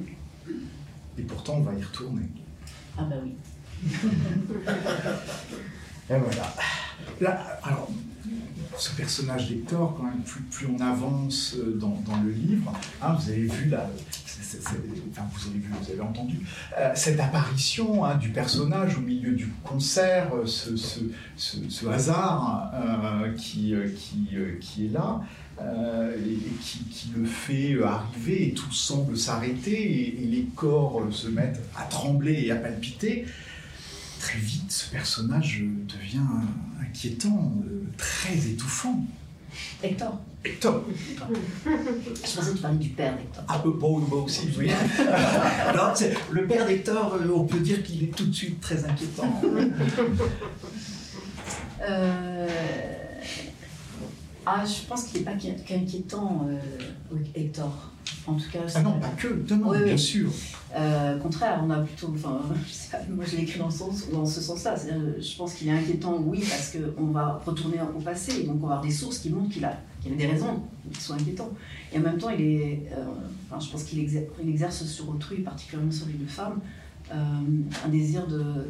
Et pourtant, on va y retourner. Ah bah oui. Et voilà. Là, alors, ce personnage d'Hector, quand même, plus, plus on avance euh, dans, dans le livre, hein, vous avez vu là, vous avez vu, vous avez entendu, euh, cette apparition hein, du personnage au milieu du concert, euh, ce, hasard qui, qui, est là. et, qui, le fait arriver et tout semble s'arrêter et, les corps se mettent à trembler et à palpiter très vite, ce personnage devient inquiétant, euh, très étouffant. Hector. Hector. Je pensais que tu parlais du père d'Hector. Ah, peu bon, moi aussi, oui. le père d'Hector, euh, on peut dire qu'il est tout de suite très inquiétant. Euh, ah, je pense qu'il n'est pas qu'inquiétant, Hector. En tout cas, Ah non, pas que, non, Oui, bien sûr. Euh, contraire, on a plutôt, enfin, je sais pas, moi je l'ai écrit dans, le sens, dans ce sens-là. C'est-à-dire, Je pense qu'il est inquiétant, oui, parce qu'on va retourner au passé, et donc on va avoir des sources qui montrent qu'il a, y avait des raisons qui sont inquiétantes. Et en même temps, il est, euh, enfin, je pense qu'il exerce, exerce sur autrui, particulièrement sur les deux femmes, euh, un désir euh,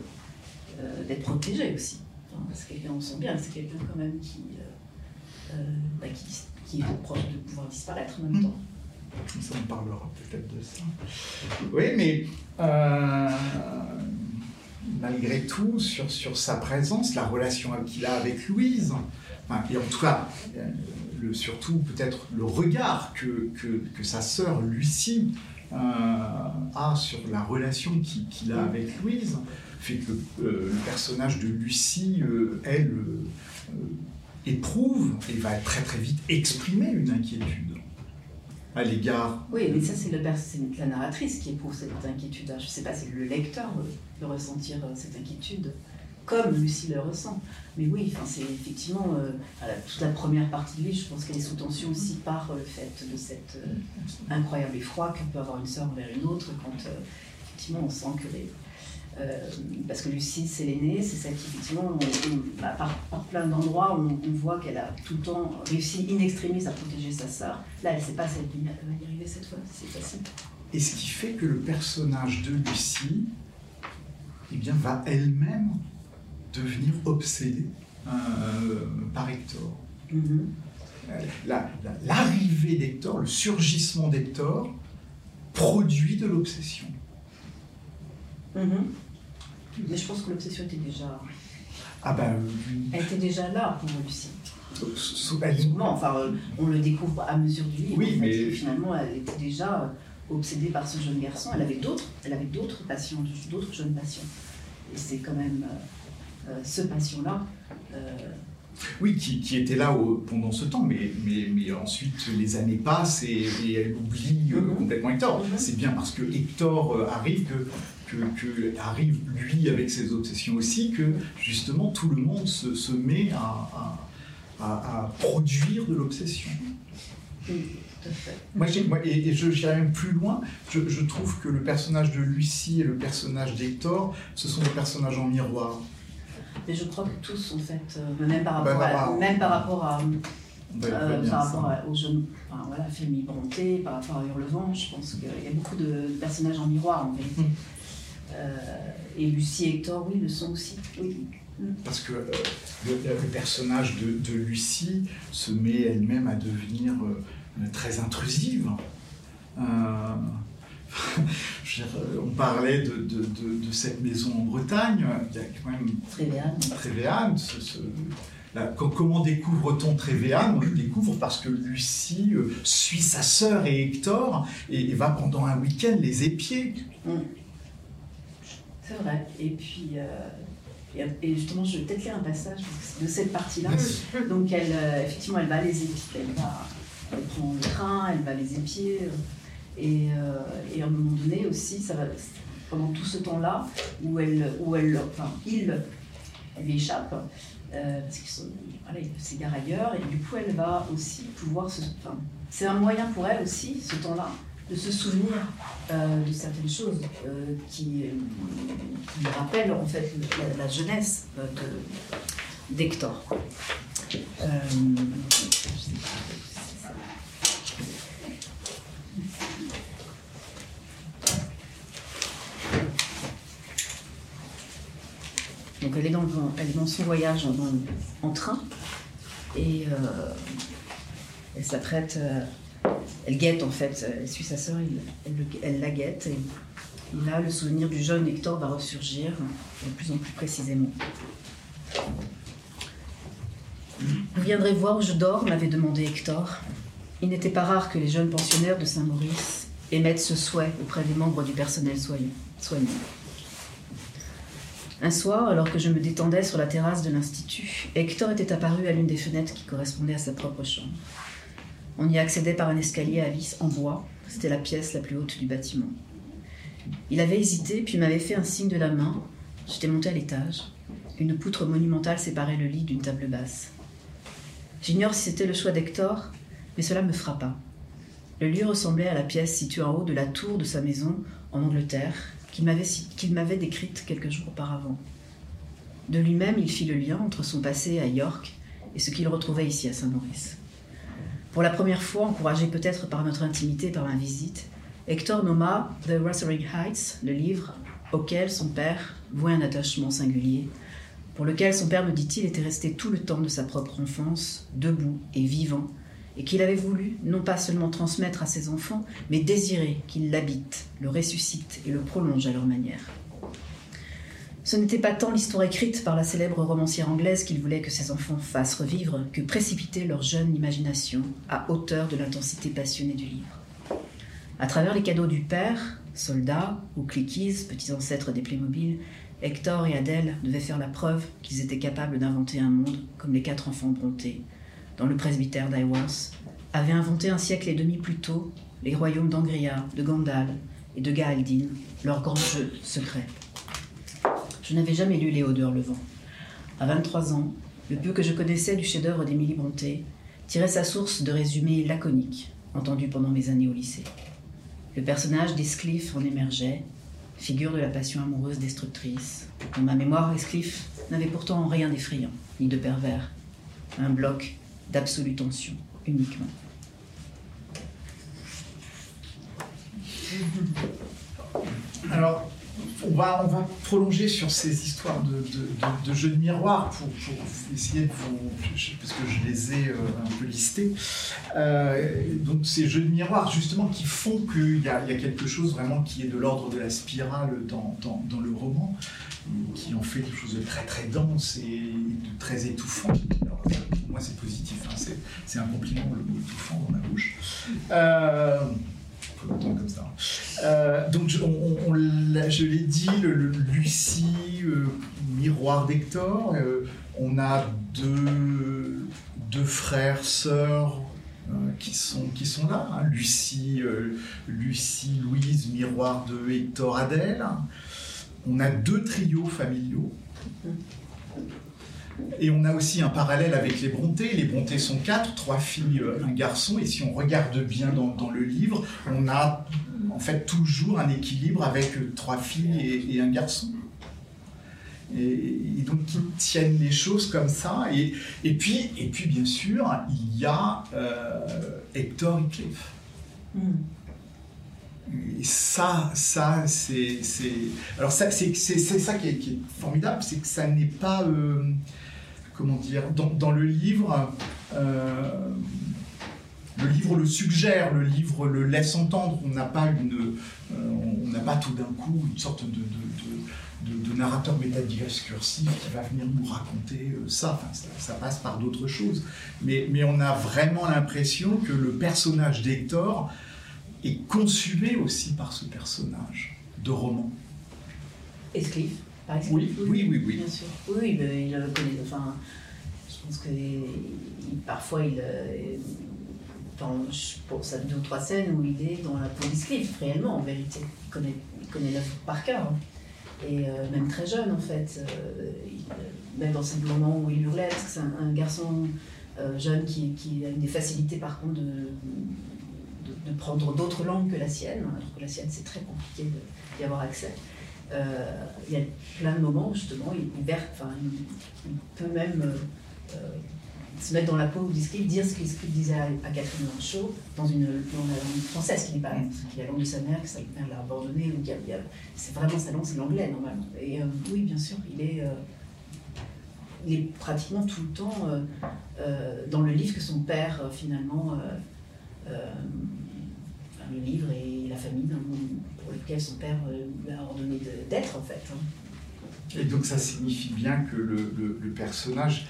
d'être protégé aussi. Enfin, parce qu'on sent bien c'est quelqu'un quand même qui, euh, euh, bah, qui, qui est proche de pouvoir disparaître en même Mm. temps. Ça, on parlera peut-être de ça. Oui, mais euh, malgré tout, sur, sa présence, la relation qu'il a avec Louise, enfin, et en tout cas, euh, surtout peut-être le regard que, sa sœur Lucie euh, a sur la relation qu'il a avec Louise, fait que le personnage de Lucie, elle, éprouve et va très très vite exprimer une inquiétude à l'égard Oui, mais ça, c'est la narratrice qui éprouve cette inquiétude. Je ne sais pas si le lecteur veut ressentir euh, cette inquiétude comme Lucie le ressent. Mais oui, enfin, c'est effectivement euh, toute la première partie de lui, je pense qu'elle est sous tension aussi par euh, le fait de cet incroyable effroi que peut avoir une sœur envers une autre quand effectivement on sent que les. Euh, parce que Lucie, c'est l'aînée, c'est celle qui, effectivement, on- on- bah, par, par plein d'endroits, on, on voit qu'elle a tout le temps réussi in extremis à protéger sa sœur. Là, elle ne sait pas si elle va y arriver cette fois, c'est facile. Et ce qui fait que le personnage de Lucie eh bien, va elle-même devenir obsédée euh, par Hector. Mhm. La- la- L'arrivée d'Hector, le surgissement d'Hector, produit de l'obsession. Mhm. Mais je pense que l'obsession était déjà, Ah ben, elle était déjà là pour Lucie. euh, Souvent, enfin, euh, on le découvre à mesure du livre. Oui, en fait, mais- Finalement, elle était déjà euh, obsédée par ce jeune garçon. Elle avait d'autres, elle avait d'autres passions, d'autres jeunes passions. Et c'est quand même euh, euh, ce passion-là. euh, Oui, qui, qui était là au- pendant ce temps, mais, mais, mais ensuite les années passent et, et elle oublie euh, Mhm. complètement Hector. Mhm. C'est bien parce que Hector euh, arrive que, que, que arrive lui avec ses obsessions aussi que justement tout le monde se, se met à, à, à- à produire de l'obsession. oui, tout à fait. Moi, et, et je j'irai même plus loin, je, je trouve que le personnage de Lucie et le personnage d'Hector, ce sont des personnages en miroir. Mais je crois que tous, en fait, euh, même par Bah, rapport, bah, à, bah, même par rapport à, Euh, bien par ça. rapport à- aux jeunes, enfin, voilà, famille Bronté, par rapport à Hurlevent, je pense qu'il y a beaucoup de personnages en miroir en vérité. Mm. Euh, et Lucie et Hector, oui, le sont aussi. Oui. Parce que euh, le, le personnage de, de Lucie se met elle-même à devenir euh, très intrusive. Dire, on parlait de, de- de- de cette maison en Bretagne, il y a quand même Trévéane. Trévéane. ce- ce- la- co- comment découvre-t-on Trévéane On le découvre parce que Lucie suit sa sœur et Hector et, et va pendant un week-end les épier. C'est vrai. Et puis, euh, et, justement, je vais peut-être lire un passage de cette partie-là. Donc, elle, euh, effectivement, elle va les épier. Elle, va, elle prend le train, elle va les épier. euh, Et, euh, et à un moment donné aussi, ça va, pendant tout ce temps-là, où elle, où elle, enfin, il lui échappe, parce qu'il se- voilà, il s'égare ailleurs, et du coup, elle va aussi pouvoir se. Enfin, c'est un moyen pour elle aussi, ce temps-là, de se souvenir euh, de certaines choses euh, qui, qui rappellent en fait la, jeunesse euh, d'Hector. Donc elle est dans, le- elle est dans son voyage en, train et elle s'apprête, elle guette en fait, elle suit sa sœur, elle, elle le- elle la guette et, et là le souvenir du jeune Hector va ressurgir de plus en plus précisément. Vous viendrez voir où je dors, m'avait demandé Hector. Il n'était pas rare que les jeunes pensionnaires de Saint-Maurice émettent ce souhait auprès des membres du personnel soignant. Un soir, alors que je me détendais sur la terrasse de l'Institut, Hector était apparu à l'une des fenêtres qui correspondait à sa propre chambre. On y accédait par un escalier à vis en bois. C'était la pièce la plus haute du bâtiment. Il avait hésité, puis m'avait fait un signe de la main. J'étais monté à l'étage. Une poutre monumentale séparait le lit d'une table basse. J'ignore si c'était le choix d'Hector, mais cela me frappa. Le lieu ressemblait à la pièce située en haut de la tour de sa maison en Angleterre, qu'il m'avait, qu'il m'avait décrite quelques jours auparavant. De lui-même, il fit le lien entre son passé à York et ce qu'il retrouvait ici à Saint-Maurice. Pour la première fois, encouragé peut-être par notre intimité par ma visite, Hector nomma The Wuthering Heights, le livre auquel son père vouait un attachement singulier, pour lequel son père, me dit-il, était resté tout le temps de sa propre enfance, debout et vivant, et qu'il avait voulu non pas seulement transmettre à ses enfants, mais désirer qu'il l'habitent, le ressuscitent et le prolongent à leur manière. Ce n'était pas tant l'histoire écrite par la célèbre romancière anglaise qu'il voulait que ses enfants fassent revivre que précipiter leur jeune imagination à hauteur de l'intensité passionnée du livre. À travers les cadeaux du père, soldats ou cliquis, petits ancêtres des Playmobil, Hector et Adèle devaient faire la preuve qu'ils étaient capables d'inventer un monde comme les quatre enfants Brontë, dans le presbytère d'Iwas, avaient inventé un siècle et demi plus tôt les royaumes d'Angria, de Gandal et de Gaaldin, leur grand jeu secret. Je n'avais jamais lu Léodeur Levent. À 23 ans, le peu que je connaissais du chef-d'œuvre d'Émilie Brontë tirait sa source de résumés laconiques entendus pendant mes années au lycée. Le personnage d'Escliffe en émergeait, figure de la passion amoureuse destructrice. Dans ma mémoire, Escliffe n'avait pourtant rien d'effrayant, ni de pervers. Un bloc d'absolue tension, uniquement. Alors, on va, on va prolonger sur ces histoires de, jeux de miroir pour, essayer de vous. parce que je les ai euh, un peu listés. Euh, donc, ces jeux de miroir, justement, qui font qu'il y, a quelque chose vraiment qui est de l'ordre de la spirale dans, le roman, qui en fait quelque chose de très très dense et de très étouffant. pour moi, c'est positif, hein, c'est un compliment, le mot étouffant dans ma bouche. Euh, ça. Euh, donc, je, l'ai dit, Lucie, euh, miroir d'Hector. Euh, on a deux, deux frères, sœurs qui, sont, qui sont là. Hein. Lucie, Lucie, Louise, miroir de Hector, Adèle. On a deux trios familiaux. Et on a aussi un parallèle avec les Brontés. Les Brontés sont quatre, trois filles, euh, un garçon. Et si on regarde bien dans, le livre, on a en fait toujours un équilibre avec euh, trois filles et, un garçon. Et, donc ils tiennent les choses comme ça. Et, et, puis, et puis bien sûr, il y a euh, Hector et Cliff. Hmm. Et ça, ça, c'est, alors ça, c'est, ça qui est, formidable, c'est que ça n'est pas, comment dire, dans, le livre, euh, le livre le suggère, le livre le laisse entendre. On n'a pas une, euh, on n'a pas tout d'un coup une sorte de, narrateur métadiscursif qui va venir nous raconter euh, ça. Ça, passe par d'autres choses. Mais, mais on a vraiment l'impression que le personnage d'Hector est consumé aussi par ce personnage de roman. Escliffe oui, oui, oui, oui. Bien sûr. Oui, mais il connaît. Enfin, je pense que parfois il. Euh, ça deux ou trois scènes où il est dans la police cliff, réellement, en vérité. Il connaît, il connaît l'œuvre par cœur. Hein. Et euh, même très jeune, en fait. Euh, même dans ces moments où il hurlait, parce que c'est un, garçon jeune qui, qui, a une des facilités, par contre, de, de, de prendre d'autres langues que la sienne, alors que la sienne, c'est très compliqué d'y avoir accès. Euh, il y a plein de moments où justement il, enfin, il, peut même euh, euh, se mettre dans la peau du dire ce qu'il disait à, Catherine Manchot dans, une, la langue française, qui n'est pas qui est la langue de sa mère, que sa mère l'a abandonné, c'est vraiment sa langue, c'est l'anglais normalement. Et oui, bien sûr, il il est pratiquement tout le temps dans le livre que son père finalement le livre et la famille pour lequel son père euh, lui a ordonné d'être en fait. Hein. Et donc ça signifie bien que le, le, personnage,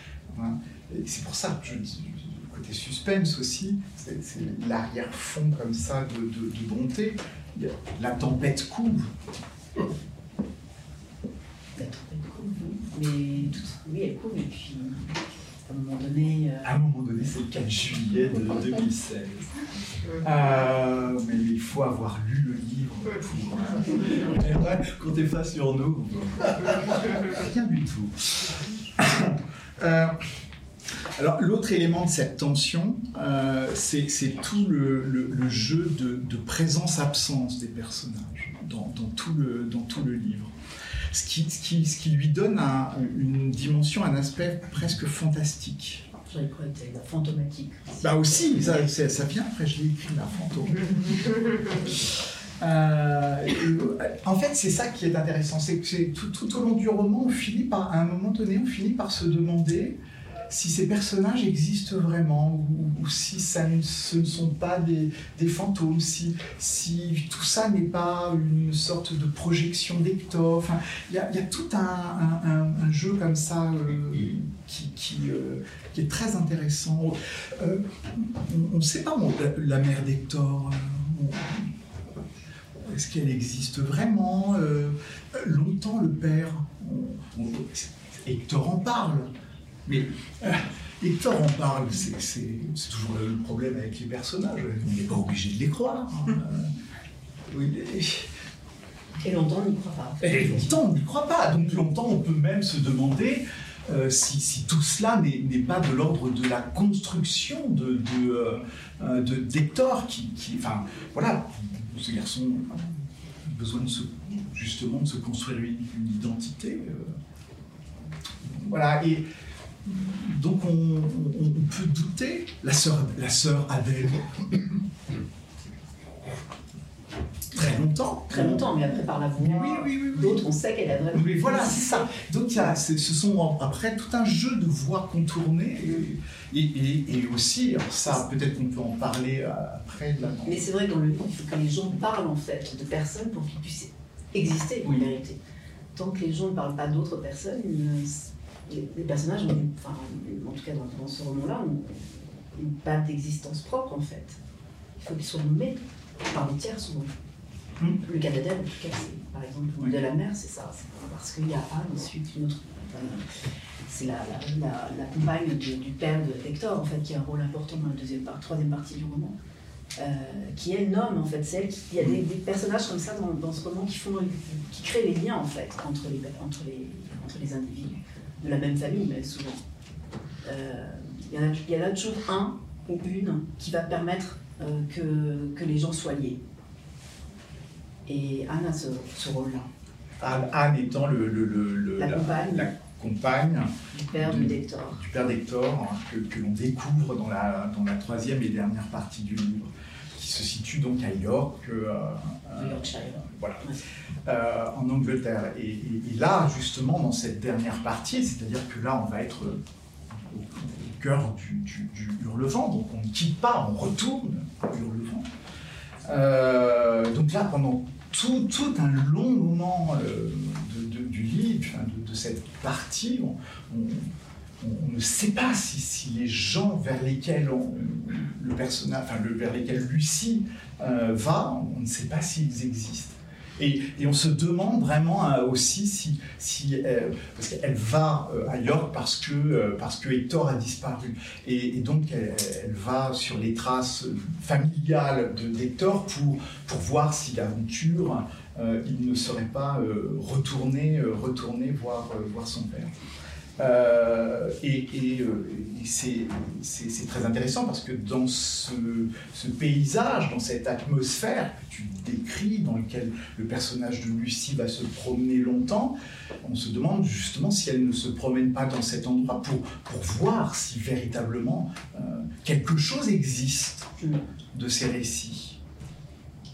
c'est pour ça que je dis, le côté suspense aussi, c'est l'arrière-fond comme ça de, de, bonté. La tempête couve. La tempête couve, mais oui, elle couve et puis à un moment donné. Euh, à un moment donné, c'est le 4 juillet de 2016. Euh, mais il faut avoir lu le livre pour. Euh, comptez pas sur nous. Rien du tout. Alors l'autre élément de cette tension, euh, c'est tout le, jeu de, présence-absence des personnages dans, tout le, dans tout le livre. Ce qui, qui, ce qui lui donne une dimension, un aspect presque fantastique. J'avais la fantomatique. Bah aussi, ça, ça vient après, je l'ai écrit, la fantôme. Euh, en fait, c'est ça qui est intéressant, c'est que tout, tout, au long du roman, on finit par, à un moment donné, on finit par se demander si ces personnages existent vraiment ou, si ça ce ne sont pas des, des fantômes, si, si, tout ça n'est pas une sorte de projection d'Hector. Enfin, il y, a tout un, jeu comme ça euh, qui, euh, qui, est très intéressant. on ne sait pas, la, mère d'Hector. Est-ce qu'elle existe vraiment euh, Longtemps, le père, Hector en parle, mais euh, Hector en parle, c'est toujours le problème avec les personnages, on n'est pas obligé de les croire. Hein. Et longtemps, on n'y croit pas. Et longtemps, on n'y croit pas. Donc longtemps, on peut même se demander euh, si, tout cela n'est pas de l'ordre de la construction de, d'Hector, qui, qui, enfin, voilà, ce garçon a besoin de se, justement de se construire une, identité. Euh. Voilà, et donc on, peut douter, la sœur, la sœur Adèle, très longtemps. Très longtemps, mais après par la voix oui, oui, oui, d'autres, on sait qu'elle a vraiment. Mais voilà, c'est ça. Donc a, ce sont après tout un jeu de voix contournées et, et, aussi, ça peut-être qu'on peut en parler euh, après. Mais c'est vrai que dans le que les gens parlent en fait de personnes pour qu'ils puissent exister en vérité. Tant que les gens ne parlent pas d'autres personnes, les, personnages, enfin, en tout cas dans, ce roman-là, n'ont pas d'existence propre en fait. Il faut qu'ils soient nommés par les tiers souvent. Hmm. Le cas d'Adèle, en tout cas, c'est par exemple de la mère, c'est ça. Parce qu'il y a Anne, ensuite une autre. c'est la, la, compagne du père de Hector, en fait, qui a un rôle important dans la deuxième troisième partie du roman. Euh, qui est nomme en fait, celle qui, il y a des, personnages comme ça dans, dans, ce roman qui font, qui créent les liens en fait entre les, entre les, entre les individus de la même famille, mais souvent. Euh, il, y en a, il y en a toujours un ou une qui va permettre euh, que, que les gens soient liés. Et Anne a ce, rôle-là. Anne, étant le, le, la, compagne, du père d'Hector. Du père d'Hector, hein, que, que l'on découvre dans la, dans la troisième et dernière partie du livre, qui se situe donc à York. Euh, euh Yorkshire. Voilà. Euh, en Angleterre. Et, là, justement, dans cette dernière partie, c'est-à-dire que là, on va être au, cœur du, du, hurlevent, donc on ne quitte pas, on retourne au hurlevent. Euh, donc là, pendant tout, un long moment euh, du livre, de, cette partie, on, ne sait pas si, les gens vers lesquels le personnage, enfin, vers lesquels Lucie va, on ne sait pas s'ils existent. Et, on se demande vraiment euh, aussi si, si euh, parce qu'elle va euh, à York parce que, Hector a disparu. Et, donc elle, va sur les traces familiales d'Hector pour, voir si l'aventure, il ne serait pas retourné, retourné voir son père. Euh, et, euh, c'est très intéressant parce que dans ce, paysage, dans cette atmosphère que tu décris, dans lequel le personnage de Lucie va se promener longtemps, on se demande justement si elle ne se promène pas dans cet endroit pour, pour voir si véritablement euh, quelque chose existe de ces récits.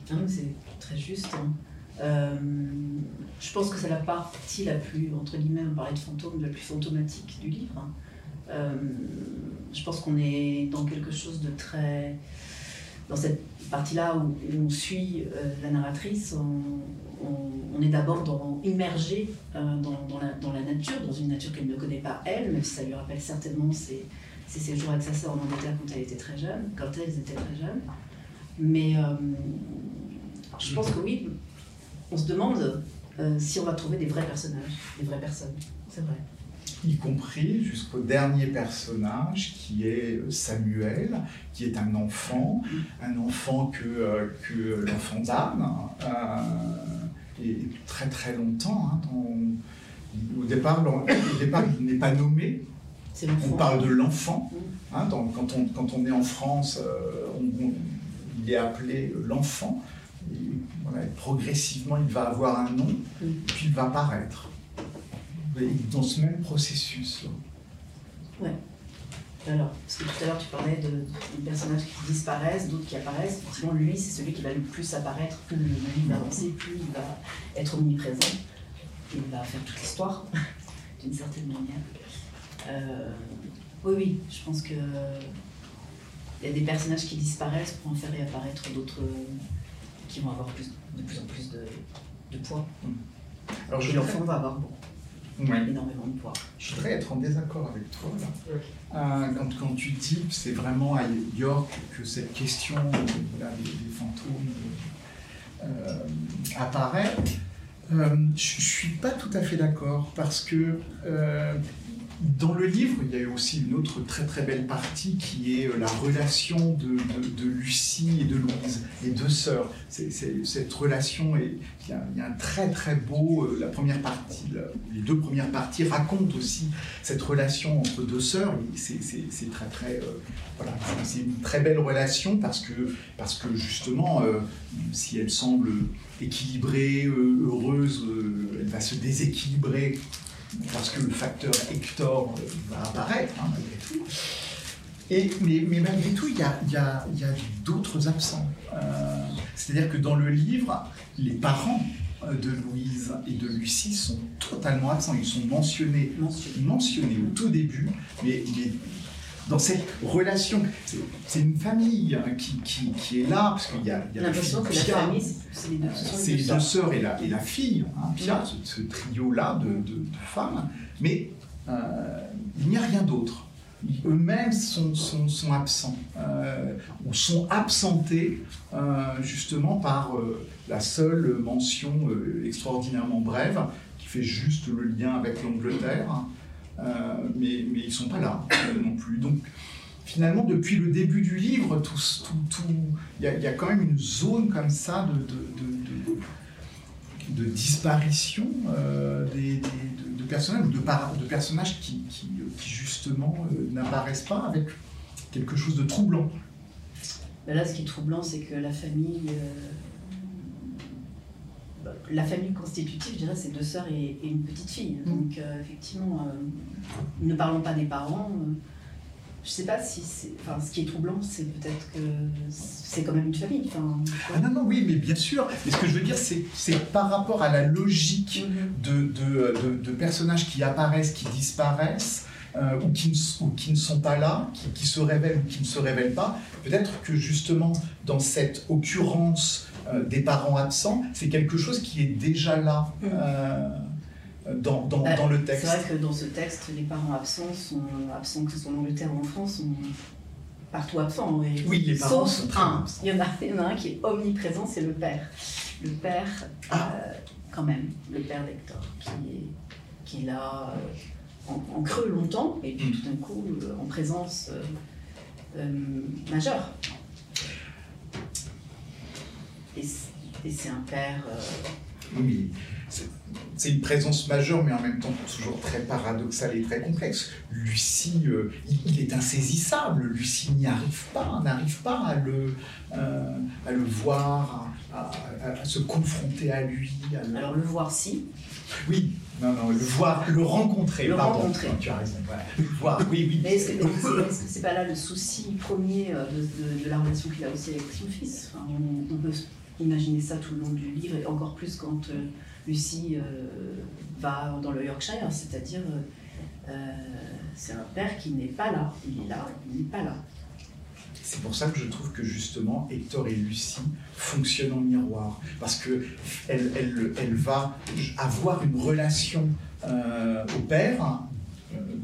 C'est très juste. Hein. Euh, je pense que c'est la partie la plus, entre guillemets, on parlait de fantôme, la plus fantomatique du livre. Euh, je pense qu'on est dans quelque chose de très. Dans cette partie-là où, on suit euh, la narratrice, on, est d'abord immergé dans, la, dans, la, nature, dans une nature qu'elle ne connaît pas elle, même si ça lui rappelle certainement ses, ses séjours avec sa sœur en Angleterre quand elle était très jeune, quand elles étaient très jeunes. Mais je pense que oui, on se demande euh, si on va trouver des vrais personnages, des vraies personnes. C'est vrai. Y compris jusqu'au dernier personnage qui est euh, Samuel, qui est un enfant, un enfant que, euh, que l'enfant d'Anne, et très très longtemps. Hein, au, départ, au départ, il n'est pas nommé, On parle de l'enfant. Hein, quand, on, quand on est en France, euh, il est appelé l'enfant. Progressivement, il va avoir un nom, puis il va apparaître. Dans ce même processus. Ouais. Alors, parce que tout à l'heure tu parlais de, personnages qui disparaissent, d'autres qui apparaissent. Effectivement, lui, c'est celui qui va le plus apparaître. Plus le livre va avancer, plus il va être omniprésent. Il va faire toute l'histoire, d'une certaine manière. Euh, oui, oui, je pense que il y a des personnages qui disparaissent pour en faire réapparaître d'autres qui vont avoir plus, de plus en plus de, poids. Alors, je l'enfant va avoir beaucoup énormément de poids. Je voudrais être en désaccord avec toi. Euh, quand, quand, tu dis que c'est vraiment à York que cette question des, fantômes euh, apparaît, euh, je ne suis pas tout à fait d'accord parce que dans le livre, il y a eu aussi une autre très très belle partie qui est euh, la relation de, Lucie et de Louise, les deux sœurs. cette relation, et il, y a, un très très beau, euh, la première partie, les deux premières parties racontent aussi cette relation entre deux sœurs. C'est très très, euh, voilà, c'est une très belle relation parce que, parce que justement, si elle semble équilibrée, heureuse, elle va se déséquilibrer parce que le facteur Hector va apparaître, hein, malgré tout. Et, mais, malgré tout, il y a, y a, y a d'autres absents. Euh, c'est-à-dire que dans le livre, les parents euh, de Louise et de Lucie sont totalement absents. Ils sont mentionnés, mentionnés au tout début, mais, mais dans cette relation. C'est une famille hein, qui, qui, qui, est là, parce qu'il y a, il y a l'impression que la famille, c'est les deux, c'est les deux sœurs et la, et la fille, hein, Pia, ce, trio-là de, de, femmes. Mais euh, il n'y a rien d'autre. Eux-mêmes sont, sont, sont, absents, euh, ou sont absentés euh, justement par la seule mention extraordinairement brève qui fait juste le lien avec l'Angleterre. Euh, mais, mais ils ne sont pas là euh, non plus. Donc finalement, depuis le début du livre, il y, a, quand même une zone comme ça de, disparition euh, de, personnages, de, de personnages qui justement n'apparaissent pas avec quelque chose de troublant. Ben là, ce qui est troublant, c'est que la famille la famille constitutive, je dirais, c'est deux sœurs et, une petite fille. Mm. Donc, euh, effectivement, euh, ne parlons pas des parents. Euh, je sais pas si c'est. Enfin, ce qui est troublant, c'est peut-être que c'est quand même une famille. Enfin, ah non, non, oui, mais bien sûr. Mais ce que je veux dire, c'est par rapport à la logique mm-hmm. de, de, personnages qui apparaissent, qui disparaissent. ou, qui ne, qui ne, sont pas là, qui, qui, se révèlent ou qui ne se révèlent pas. Peut-être que justement, dans cette occurrence euh, des parents absents, c'est quelque chose qui est déjà là. Mm. Euh, dans, dans, bah, dans, le texte. C'est vrai que dans ce texte, les parents absents sont absents, que ce soit en Angleterre ou en France, sont partout absents. oui, les parents sont un. Il y, en a, il y en a un qui est omniprésent, c'est le père. Le père, ah. euh, quand même, le père d'Hector, qui est, qui est là en, creux longtemps, et puis mm. tout d'un coup, en présence majeure. Et c'est un père. Euh, oui, c'est une présence majeure, mais en même temps toujours très paradoxale et très complexe. Lucie, euh, il, est insaisissable. Lucie n'y arrive pas, n'arrive pas à le, euh, à le voir, à, se confronter à lui. Alors le voir si. Oui, non, non, le voir, le rencontrer. Le pardon, rencontrer. Tu as raison. Le voir, oui, oui. Mais est-ce que c'est -ce pas là le souci premier de, de, la relation qu'il a aussi avec son fils enfin, on, on peut Imaginez ça tout le long du livre, et encore plus quand euh, Lucie euh, va dans le Yorkshire, c'est-à-dire euh, c'est un père qui n'est pas là, il est là, il n'est pas là. C'est pour ça que je trouve que justement Hector et Lucie fonctionnent en miroir, parce que elle, elle, va avoir une relation au père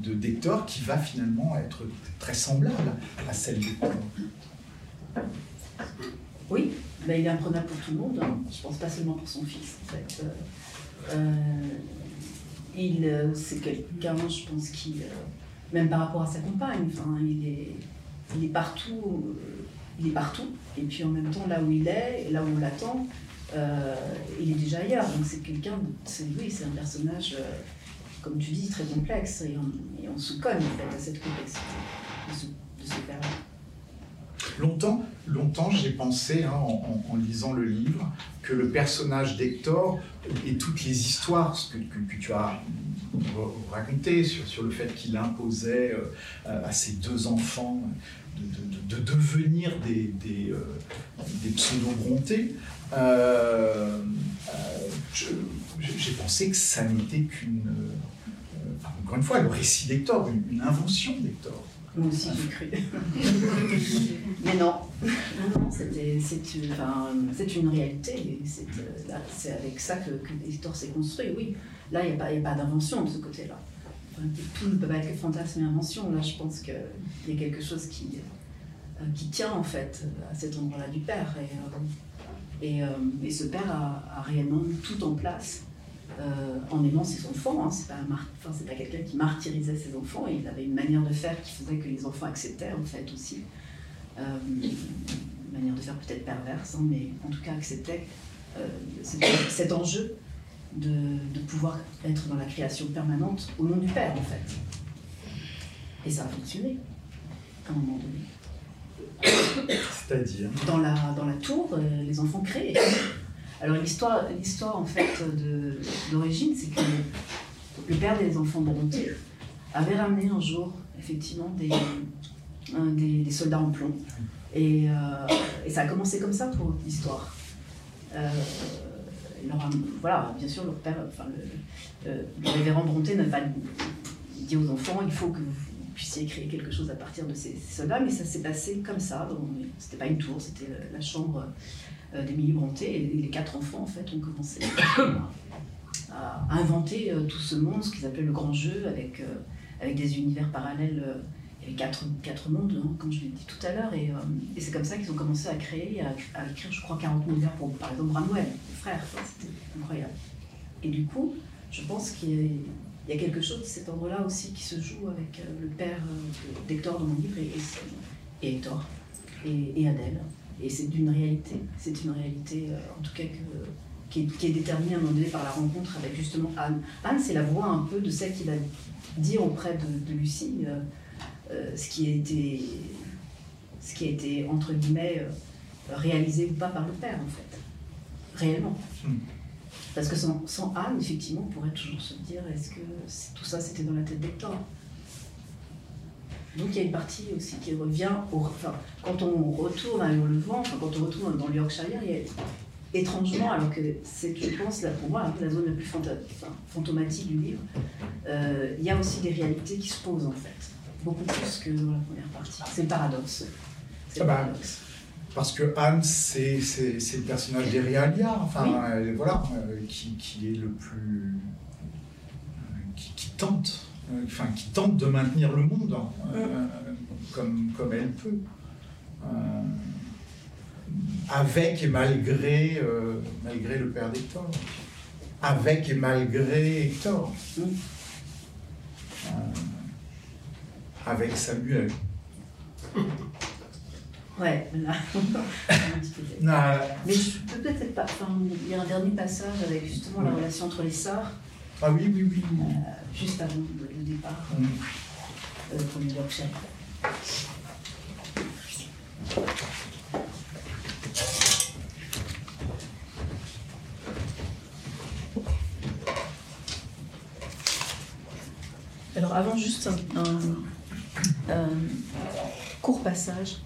de d'Hector qui va finalement être très semblable à celle de Oui, ben, il est imprenable pour tout le monde. Hein. Je pense pas seulement pour son fils, en fait. Euh, euh il, euh, c'est quelqu'un, je pense, qui, même par rapport à sa compagne, il est, il est partout, il est partout. Et puis en même temps, là où il est, là où on l'attend, il est déjà ailleurs. Donc c'est quelqu'un, oui, c'est un personnage comme tu dis, très complexe et on, et on se cogne en fait à cette complexité de ce, de ce père-là. Longtemps, longtemps j'ai pensé, hein, en, lisant le livre, que le personnage d'Hector et toutes les histoires que, tu as racontées sur, le fait qu'il imposait euh, à ses deux enfants de, de- de devenir des, des, euh, pseudo-brontés, euh, j'ai pensé que ça n'était qu'une... encore une fois, le récit d'Hector, une, une invention d'Hector. Moi aussi j'ai cru. Mais non, non, non, c'est, une, enfin, c'est une réalité. C'est, euh, c'est avec ça que, que Hector s'est construit, oui. Là, il n'y a, pas- il y a pas d'invention de ce côté-là. Enfin, tout ne peut pas être que fantasme et invention. Là, je pense qu'il y a quelque chose qui, euh, qui tient en fait à cet endroit-là du père. Et, euh, et, euh, et ce père a, a réellement mis tout en place euh, en aimant ses enfants. Hein. C'est pas, enfin, quelqu'un qui martyrisait ses enfants. Il avait une manière de faire qui faisait que les enfants acceptaient en fait aussi. Euh, une manière de faire peut-être perverse, hein, mais en tout cas acceptait euh, cet, cet enjeu de, de pouvoir être dans la création permanente au nom du Père en fait. Et ça a fonctionné à un moment donné. C'est-à-dire? Dans la, dans la tour, euh, les enfants créent. Alors l'histoire, l'histoire en fait de, d'origine, c'est que le père des enfants Bronté avait ramené un jour effectivement des, des, soldats en plomb. Et, euh, et ça a commencé comme ça pour l'histoire. Euh, voilà, bien sûr, leur père, enfin, le, révérend Bronté n'a pas dit aux enfants il faut que vous puissiez créer quelque chose à partir de ces, soldats, mais ça s'est passé comme ça. dans- C'était pas une tour, c'était la chambre d'Émilie Bronté, et les quatre enfants en fait ont commencé à, inventer euh, tout ce monde, ce qu'ils appelaient le grand jeu, avec, euh, avec des univers parallèles. euh, il y quatre, quatre mondes, hein, comme je l'ai dit tout à l'heure, et, euh, c'est comme ça qu'ils ont commencé à créer, à, à écrire, je crois, 40 univers pour, par exemple, Bramwell, le frère. C'était incroyable. Et du coup, je pense qu'il y a, quelque chose de cet endroit-là aussi qui se joue avec euh, le père euh, d'Hector dans mon livre et, et, Hector et Adèle. Et c'est d'une réalité. C'est une réalité, euh, en tout cas, que, qui, est, qui est déterminée à un moment donné par la rencontre avec justement Anne. Anne, c'est la voix un peu de celle qui va dire auprès de, de Lucie euh, euh, ce, qui a été, ce qui a été, entre guillemets, réalisé ou pas par le père, en fait. Réellement. Hmm. Parce que sans, sans Anne, effectivement, on pourrait toujours se dire est-ce que tout ça c'était dans la tête d'Hector Donc il y a une partie aussi qui revient, au, enfin, quand on retourne à Hurlevent, enfin, quand on retourne dans le Yorkshire, il y a étrangement, alors que c'est, je pense, là, pour moi, un peu la zone la plus fanta- enfin, fantomatique du livre, euh, il y a aussi des réalités qui se posent en fait, beaucoup plus que dans la première partie. C'est le paradoxe. C'est le Ah bah, paradoxe. Parce que Anne, c'est c'est- c'est le personnage d'Eréalia, enfin, Oui. euh, voilà, euh, qui, qui est le plus. qui, qui tente, enfin, qui tente de maintenir le monde euh, comme, comme elle peut. Euh, avec et malgré, euh, malgré le père d'Hector. Avec et malgré Hector. Euh, avec Samuel. Ouais, là, Mais je peux peut-être pas enfin, lire un dernier passage avec justement la relation entre les sœurs, ah oui, oui, oui. euh, juste avant le, départ euh, pour le Yorkshire. Alors avant juste un, un- un court passage.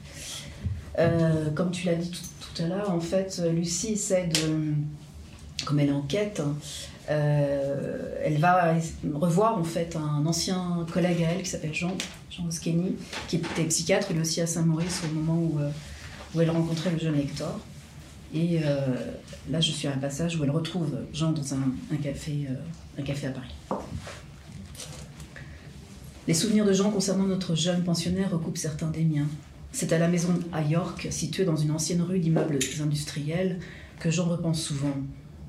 Euh, comme tu l'as dit tout, tout à l'heure, en fait, Lucie essaie de, comme elle est en quête, euh, elle va revoir en fait un ancien collègue à elle qui s'appelle Jean, Jean Oskeni, qui était psychiatre, lui aussi à Saint-Maurice au moment où, euh, où elle rencontrait le jeune Hector. Et euh, là, je suis à un passage où elle retrouve Jean dans un, un café, un café à Paris. Les souvenirs de Jean concernant notre jeune pensionnaire recoupent certains des miens. C'est à la maison à York, située dans une ancienne rue d'immeubles industriels, que Jean repense souvent.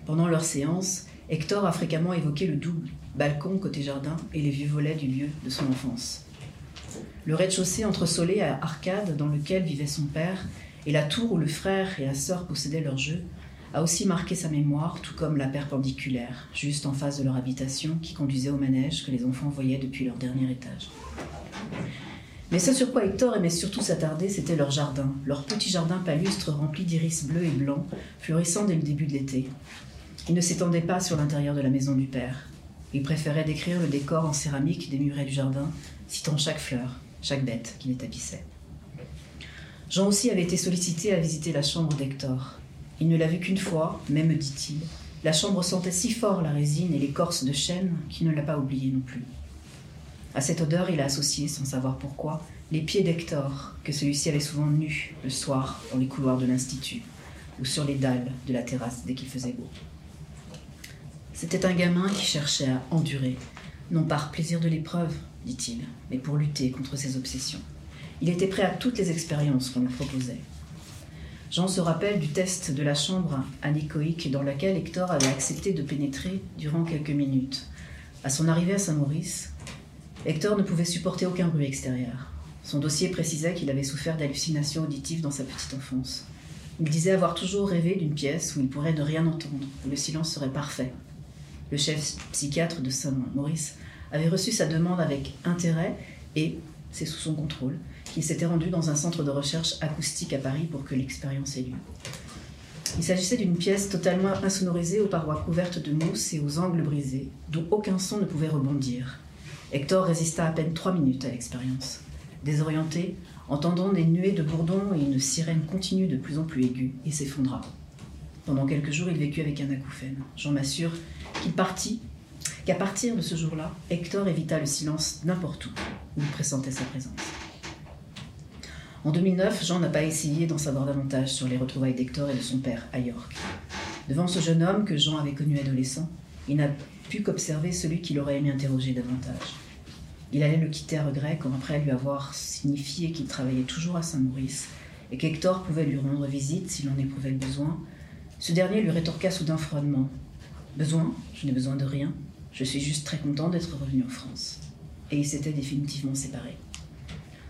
Pendant leur séance, Hector a fréquemment évoqué le double balcon côté jardin et les vieux volets du lieu de son enfance. Le rez-de-chaussée entresolé à arcade dans lequel vivait son père et la tour où le frère et la sœur possédaient leur jeu a aussi marqué sa mémoire, tout comme la perpendiculaire, juste en face de leur habitation, qui conduisait au manège que les enfants voyaient depuis leur dernier étage. Mais ce sur quoi Hector aimait surtout s'attarder, c'était leur jardin, leur petit jardin palustre rempli d'iris bleus et blancs, fleurissant dès le début de l'été. Il ne s'étendait pas sur l'intérieur de la maison du père. Il préférait décrire le décor en céramique des murets du jardin, citant chaque fleur, chaque bête qui les tapissait. Jean aussi avait été sollicité à visiter la chambre d'Hector. Il ne l'a vue qu'une fois, mais me dit-il, la chambre sentait si fort la résine et l'écorce de chêne qu'il ne l'a pas oublié non plus. À cette odeur, il a associé, sans savoir pourquoi, les pieds d'Hector, que celui-ci avait souvent nus le soir dans les couloirs de l'Institut, ou sur les dalles de la terrasse dès qu'il faisait beau. C'était un gamin qui cherchait à endurer, non par plaisir de l'épreuve, dit-il, mais pour lutter contre ses obsessions. Il était prêt à toutes les expériences qu'on lui proposait. Jean se rappelle du test de la chambre anéchoïque dans laquelle Hector avait accepté de pénétrer durant quelques minutes. À son arrivée à Saint-Maurice, Hector ne pouvait supporter aucun bruit extérieur. Son dossier précisait qu'il avait souffert d'hallucinations auditives dans sa petite enfance. Il disait avoir toujours rêvé d'une pièce où il pourrait ne rien entendre, où le silence serait parfait. Le chef psychiatre de Saint-Maurice avait reçu sa demande avec intérêt et, c'est sous son contrôle, qu'il s'était rendu dans un centre de recherche acoustique à Paris pour que l'expérience ait lieu. Il s'agissait d'une pièce totalement insonorisée aux parois couvertes de mousse et aux angles brisés, dont aucun son ne pouvait rebondir. Hector résista à peine trois minutes à l'expérience. Désorienté, entendant des nuées de bourdons et une sirène continue de plus en plus aiguë, il s'effondra. Pendant quelques jours, il vécut avec un acouphène. J'en m'assure qu'il partit, qu'à partir de ce jour-là, Hector évita le silence n'importe où où il pressentait sa présence. En 2009, Jean n'a pas essayé d'en savoir davantage sur les retrouvailles d'Hector et de son père à York. Devant ce jeune homme que Jean avait connu adolescent, il n'a pu qu'observer celui qu'il aurait aimé interroger davantage. Il allait le quitter à regret quand après lui avoir signifié qu'il travaillait toujours à Saint-Maurice et qu'Hector pouvait lui rendre visite s'il en éprouvait le besoin. Ce dernier lui rétorqua soudain froidement Besoin Je n'ai besoin de rien. Je suis juste très content d'être revenu en France. Et ils s'étaient définitivement séparés.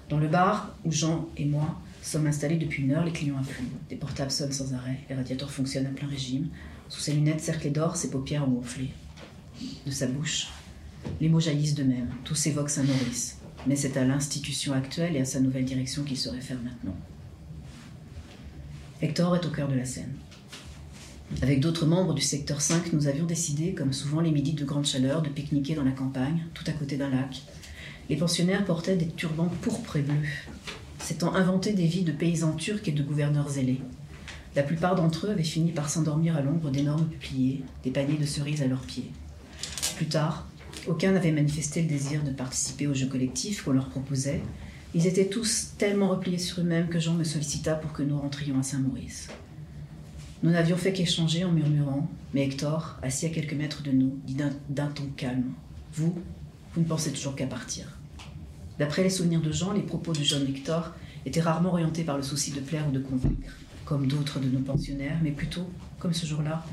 Dans le bar où Jean et moi sommes installés depuis une heure, les clients affluent. Des portables sonnent sans arrêt, les radiateurs fonctionnent à plein régime. Sous ses lunettes cerclées d'or, ses paupières ont gonflé. De sa bouche, les mots jaillissent d'eux-mêmes. Tous évoquent Saint-Maurice. Mais c'est à l'institution actuelle et à sa nouvelle direction qu'il se réfère maintenant. Hector est au cœur de la scène. Avec d'autres membres du secteur 5, nous avions décidé, comme souvent les midis de grande chaleur, de pique-niquer dans la campagne, tout à côté d'un lac. Les pensionnaires portaient des turbans pourpres et bleus, s'étant inventé des vies de paysans turcs et de gouverneurs zélés. La plupart d'entre eux avaient fini par s'endormir à l'ombre d'énormes peupliers, des paniers de cerises à leurs pieds. Plus tard, aucun n'avait manifesté le désir de participer au jeu collectif qu'on leur proposait. Ils étaient tous tellement repliés sur eux-mêmes que Jean me sollicita pour que nous rentrions à Saint-Maurice. Nous n'avions fait qu'échanger en murmurant, mais Hector, assis à quelques mètres de nous, dit d'un ton calme Vous, vous ne pensez toujours qu'à partir. D'après les souvenirs de Jean, les propos de jeune Hector étaient rarement orientés par le souci de plaire ou de convaincre, comme d'autres de nos pensionnaires, mais plutôt, comme ce jour-là,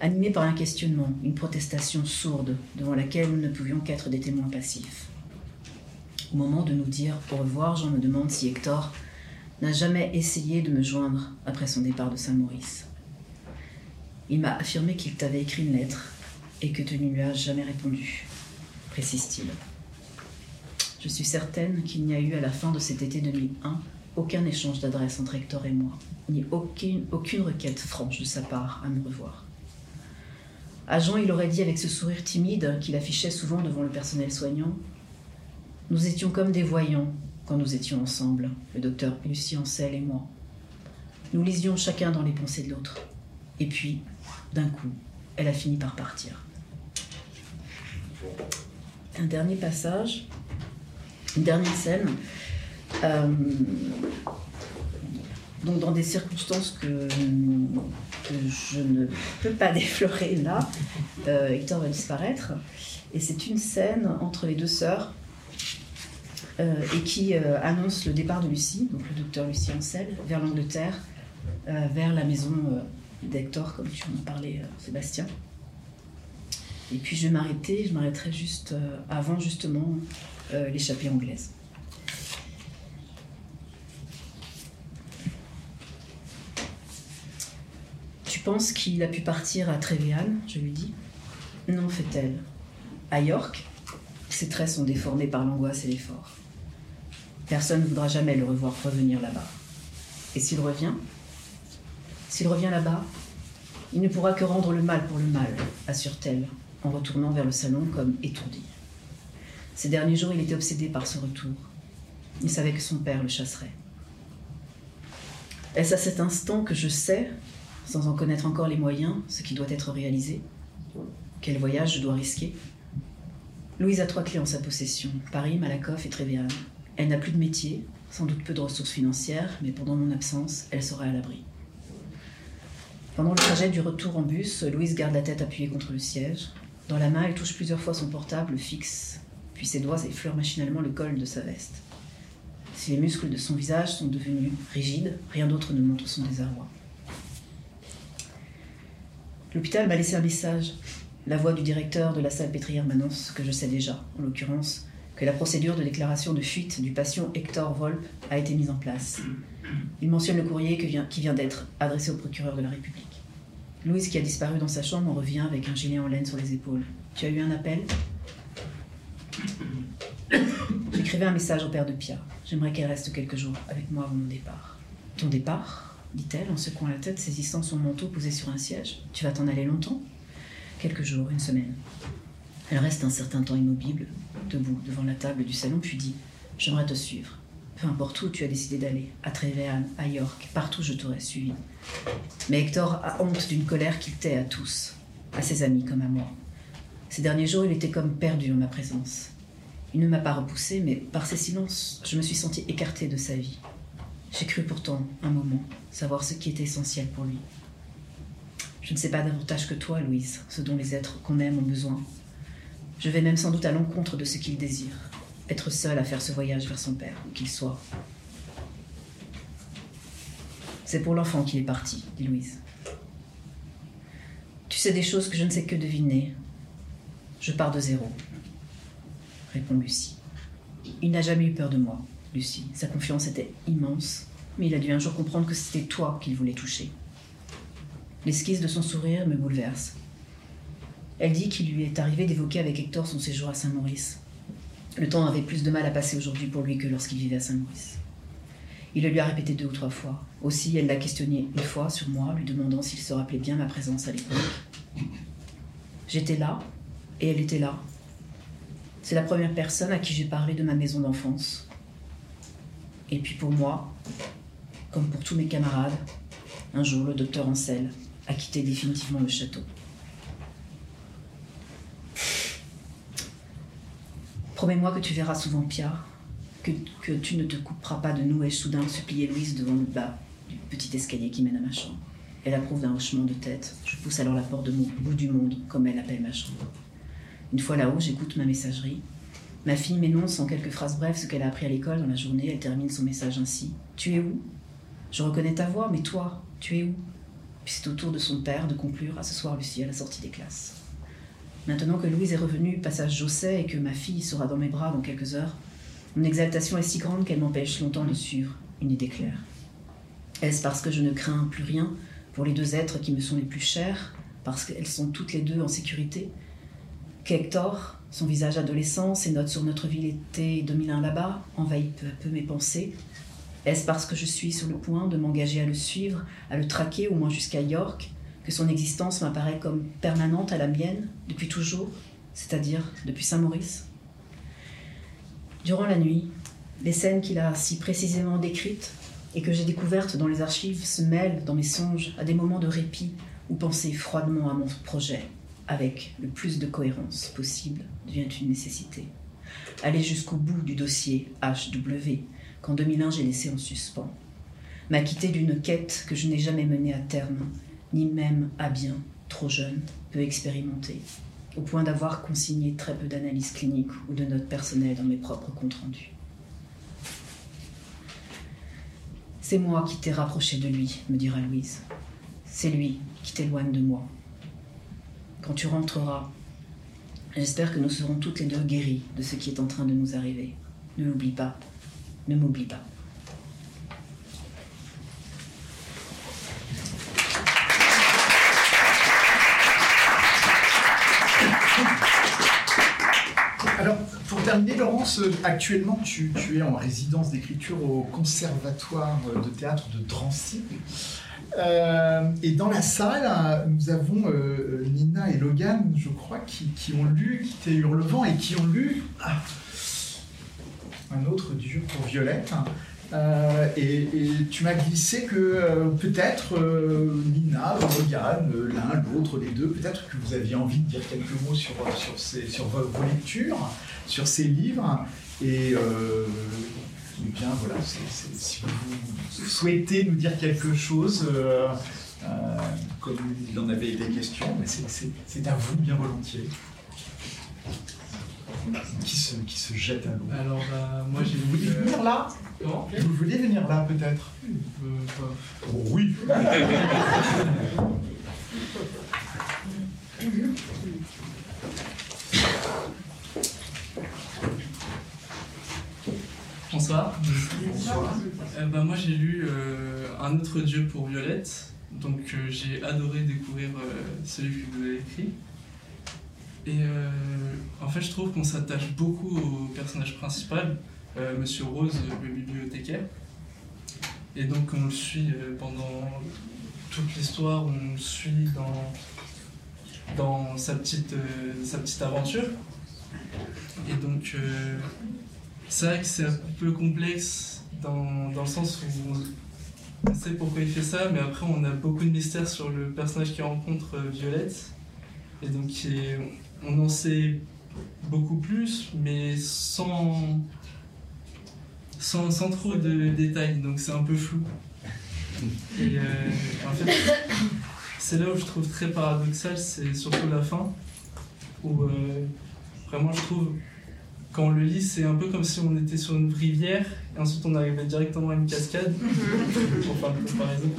animés par un questionnement, une protestation sourde devant laquelle nous ne pouvions qu'être des témoins passifs. Au moment de nous dire au revoir, Jean me demande si Hector n'a jamais essayé de me joindre après son départ de Saint-Maurice. Il m'a affirmé qu'il t'avait écrit une lettre et que tu ne lui as jamais répondu, précise-t-il. Je suis certaine qu'il n'y a eu à la fin de cet été 2001 aucun échange d'adresse entre Hector et moi, ni aucune, requête franche de sa part à me revoir. À Jean, il aurait dit avec ce sourire timide qu'il affichait souvent devant le personnel soignant Nous étions comme des voyants quand nous étions ensemble, le docteur Lucie Ancel et moi. Nous lisions chacun dans les pensées de l'autre. Et puis, d'un coup, elle a fini par partir. Un dernier passage, une dernière scène. Euh, donc dans des circonstances que, je ne peux pas déflorer là, euh, Hector va disparaître. Et c'est une scène entre les deux sœurs euh, et qui euh, annonce le départ de Lucie, donc le docteur Lucie Ancel, vers l'Angleterre, vers la maison d'Hector, comme tu en as parlé, euh, Sébastien. Et puis je vais m'arrêter, je m'arrêterai juste euh, avant justement euh, l'échappée anglaise. Tu pense qu'il a pu partir à Trévéane, je lui dis? Non, fait-elle. À York, ses traits sont déformés par l'angoisse et l'effort. Personne ne voudra jamais le revoir revenir là-bas. Et s'il revient S'il revient là-bas, il ne pourra que rendre le mal pour le mal, assure-t-elle, en retournant vers le salon comme étourdi. Ces derniers jours, il était obsédé par ce retour. Il savait que son père le chasserait. Est-ce à cet instant que je sais, sans en connaître encore les moyens, ce qui doit être réalisé? Quel voyage je dois risquer? Louise a trois clés en sa possession Paris, Malakoff et Trévéane. Elle n'a plus de métier, sans doute peu de ressources financières, mais pendant mon absence, elle sera à l'abri. Pendant le trajet du retour en bus, Louise garde la tête appuyée contre le siège. Dans la main, elle touche plusieurs fois son portable fixe, puis ses doigts effleurent machinalement le col de sa veste. Si les muscles de son visage sont devenus rigides, rien d'autre ne montre son désarroi. L'hôpital m'a laissé un message. La voix du directeur de la salle pétrière m'annonce ce que je sais déjà, en l'occurrence que la procédure de déclaration de fuite du patient Hector Volpe a été mise en place. Il mentionne le courrier qui vient d'être adressé au procureur de la République. Louise, qui a disparu dans sa chambre, revient avec un gilet en laine sur les épaules. Tu as eu un appel J'écrivais un message au père de Pia. J'aimerais qu'elle reste quelques jours avec moi avant mon départ. Ton départ dit-elle en secouant la tête, saisissant son manteau posé sur un siège. Tu vas t'en aller longtemps Quelques jours, une semaine. Elle reste un certain temps immobile, debout devant la table du salon, puis dit J'aimerais te suivre. Peu importe où tu as décidé d'aller, à Trévéane, à York, partout je t'aurais suivi. Mais Hector a honte d'une colère qu'il tait à tous, à ses amis comme à moi. Ces derniers jours, il était comme perdu en ma présence. Il ne m'a pas repoussé, mais par ses silences, je me suis sentie écartée de sa vie. J'ai cru pourtant, un moment, savoir ce qui était essentiel pour lui. Je ne sais pas davantage que toi, Louise, ce dont les êtres qu'on aime ont besoin, je vais même sans doute à l'encontre de ce qu'il désire, être seul à faire ce voyage vers son père, où qu'il soit. C'est pour l'enfant qu'il est parti, dit Louise. Tu sais des choses que je ne sais que deviner. Je pars de zéro, répond Lucie. Il n'a jamais eu peur de moi, Lucie. Sa confiance était immense, mais il a dû un jour comprendre que c'était toi qu'il voulait toucher. L'esquisse de son sourire me bouleverse. Elle dit qu'il lui est arrivé d'évoquer avec Hector son séjour à Saint-Maurice. Le temps avait plus de mal à passer aujourd'hui pour lui que lorsqu'il vivait à Saint-Maurice. Il le lui a répété deux ou trois fois. Aussi, elle l'a questionné une fois sur moi, lui demandant s'il se rappelait bien ma présence à l'époque. J'étais là, et elle était là. C'est la première personne à qui j'ai parlé de ma maison d'enfance. Et puis pour moi, comme pour tous mes camarades, un jour le docteur Ansel a quitté définitivement le château. Promets-moi que tu verras souvent Pia, que, que tu ne te couperas pas de nous, ai-je soudain supplié Louise devant le bas du petit escalier qui mène à ma chambre. Elle approuve d'un hochement de tête. Je pousse alors la porte de mon bout du monde, comme elle appelle ma chambre. Une fois là-haut, j'écoute ma messagerie. Ma fille m'énonce en quelques phrases brèves ce qu'elle a appris à l'école dans la journée. Elle termine son message ainsi. Tu es où? Je reconnais ta voix, mais toi, tu es où? Puis c'est au tour de son père de conclure à ce soir, Lucie, à la sortie des classes. Maintenant que Louise est revenue, passage Josset, et que ma fille sera dans mes bras dans quelques heures, mon exaltation est si grande qu'elle m'empêche longtemps de suivre une idée claire. Est-ce parce que je ne crains plus rien pour les deux êtres qui me sont les plus chers, parce qu'elles sont toutes les deux en sécurité? Qu'Hector, son visage adolescent, ses notes sur notre ville été 2001 là-bas, envahit peu à peu mes pensées? Est-ce parce que je suis sur le point de m'engager à le suivre, à le traquer au moins jusqu'à York, son existence m'apparaît comme permanente à la mienne depuis toujours, c'est-à-dire depuis Saint-Maurice. Durant la nuit, les scènes qu'il a si précisément décrites et que j'ai découvertes dans les archives se mêlent dans mes songes à des moments de répit où penser froidement à mon projet avec le plus de cohérence possible devient une nécessité. Aller jusqu'au bout du dossier HW qu'en 2001 j'ai laissé en suspens. M'acquitter d'une quête que je n'ai jamais menée à terme ni même à bien, trop jeune, peu expérimenté, au point d'avoir consigné très peu d'analyses cliniques ou de notes personnelles dans mes propres comptes rendus. C'est moi qui t'ai rapproché de lui, me dira Louise. C'est lui qui t'éloigne de moi. Quand tu rentreras, j'espère que nous serons toutes les deux guéries de ce qui est en train de nous arriver. Ne l'oublie pas, ne m'oublie pas. Terminer, Laurence, actuellement tu, es en résidence d'écriture au Conservatoire de théâtre de Drancy. Euh, et dans la salle, nous avons euh, Nina et Logan, je crois, qui, qui ont lu Quitter Hurlevent et qui ont lu ah, un autre dur pour Violette. Euh, et, tu m'as glissé que euh, peut-être euh, Nina, Logan, l'un, l'autre, les deux, peut-être que vous aviez envie de dire quelques mots sur, vos, lectures, sur ces livres. Et bien voilà, si vous souhaitez nous dire quelque chose, comme il en avait été question, c'est à vous bien volontiers qui se, qui se jette à l'eau. Alors, bah, moi j'ai Vous voulez venir là? Vous voulez venir là peut-être? Euh, oh, Oui Bonsoir. Bonsoir. Euh, bah, moi j'ai lu euh, Un autre Dieu pour Violette, donc j'ai adoré découvrir celui que vous avez écrit. Et euh, en fait, je trouve qu'on s'attache beaucoup au personnage principal, euh, Monsieur Rose, le bibliothécaire. Et donc, on le suit euh, pendant toute l'histoire, on le suit dans, dans sa, petite, sa petite aventure. Et donc, c'est vrai que c'est un peu complexe dans, dans le sens où on, sait pourquoi il fait ça, mais après, on a beaucoup de mystères sur le personnage qui rencontre Violette. Et donc, on en sait beaucoup plus, mais sans, sans, sans trop de détails, donc c'est un peu flou. Et euh, en fait, c'est là où je trouve très paradoxal, c'est surtout la fin, où euh, vraiment je trouve, quand on le lit, c'est un peu comme si on était sur une rivière, et ensuite on arrivait directement à une cascade, pour faire une comparaison.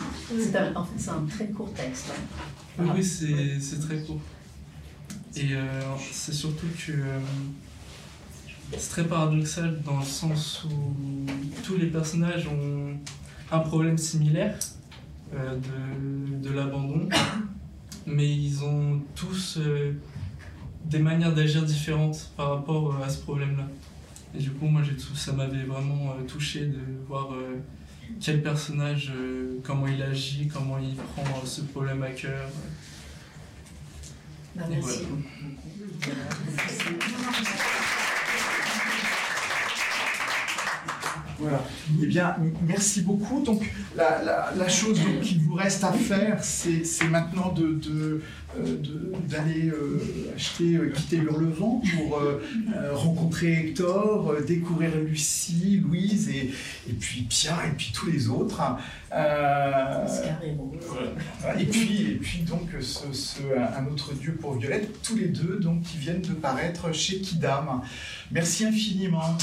En fait, c'est un très court texte. Hein. Oui, oui c'est très court. Et euh, c'est surtout que euh, c'est très paradoxal dans le sens où tous les personnages ont un problème similaire euh, de, l'abandon, mais ils ont tous des manières d'agir différentes par rapport à ce problème-là. Et du coup, moi, ça m'avait vraiment touché de voir quel personnage, comment il agit, comment il prend ce problème à cœur. Bah, merci. Voilà. Eh bien, merci beaucoup. Donc, la, chose qu'il vous reste à faire, c'est maintenant de, d'aller euh, acheter euh, Quitter l'Hurlevent pour rencontrer Hector, découvrir Lucie, Louise et, et puis Pierre et puis tous les autres. et puis, et puis donc ce, un autre dieu pour Violette, tous les deux donc qui viennent de paraître chez Kidam. Merci infiniment.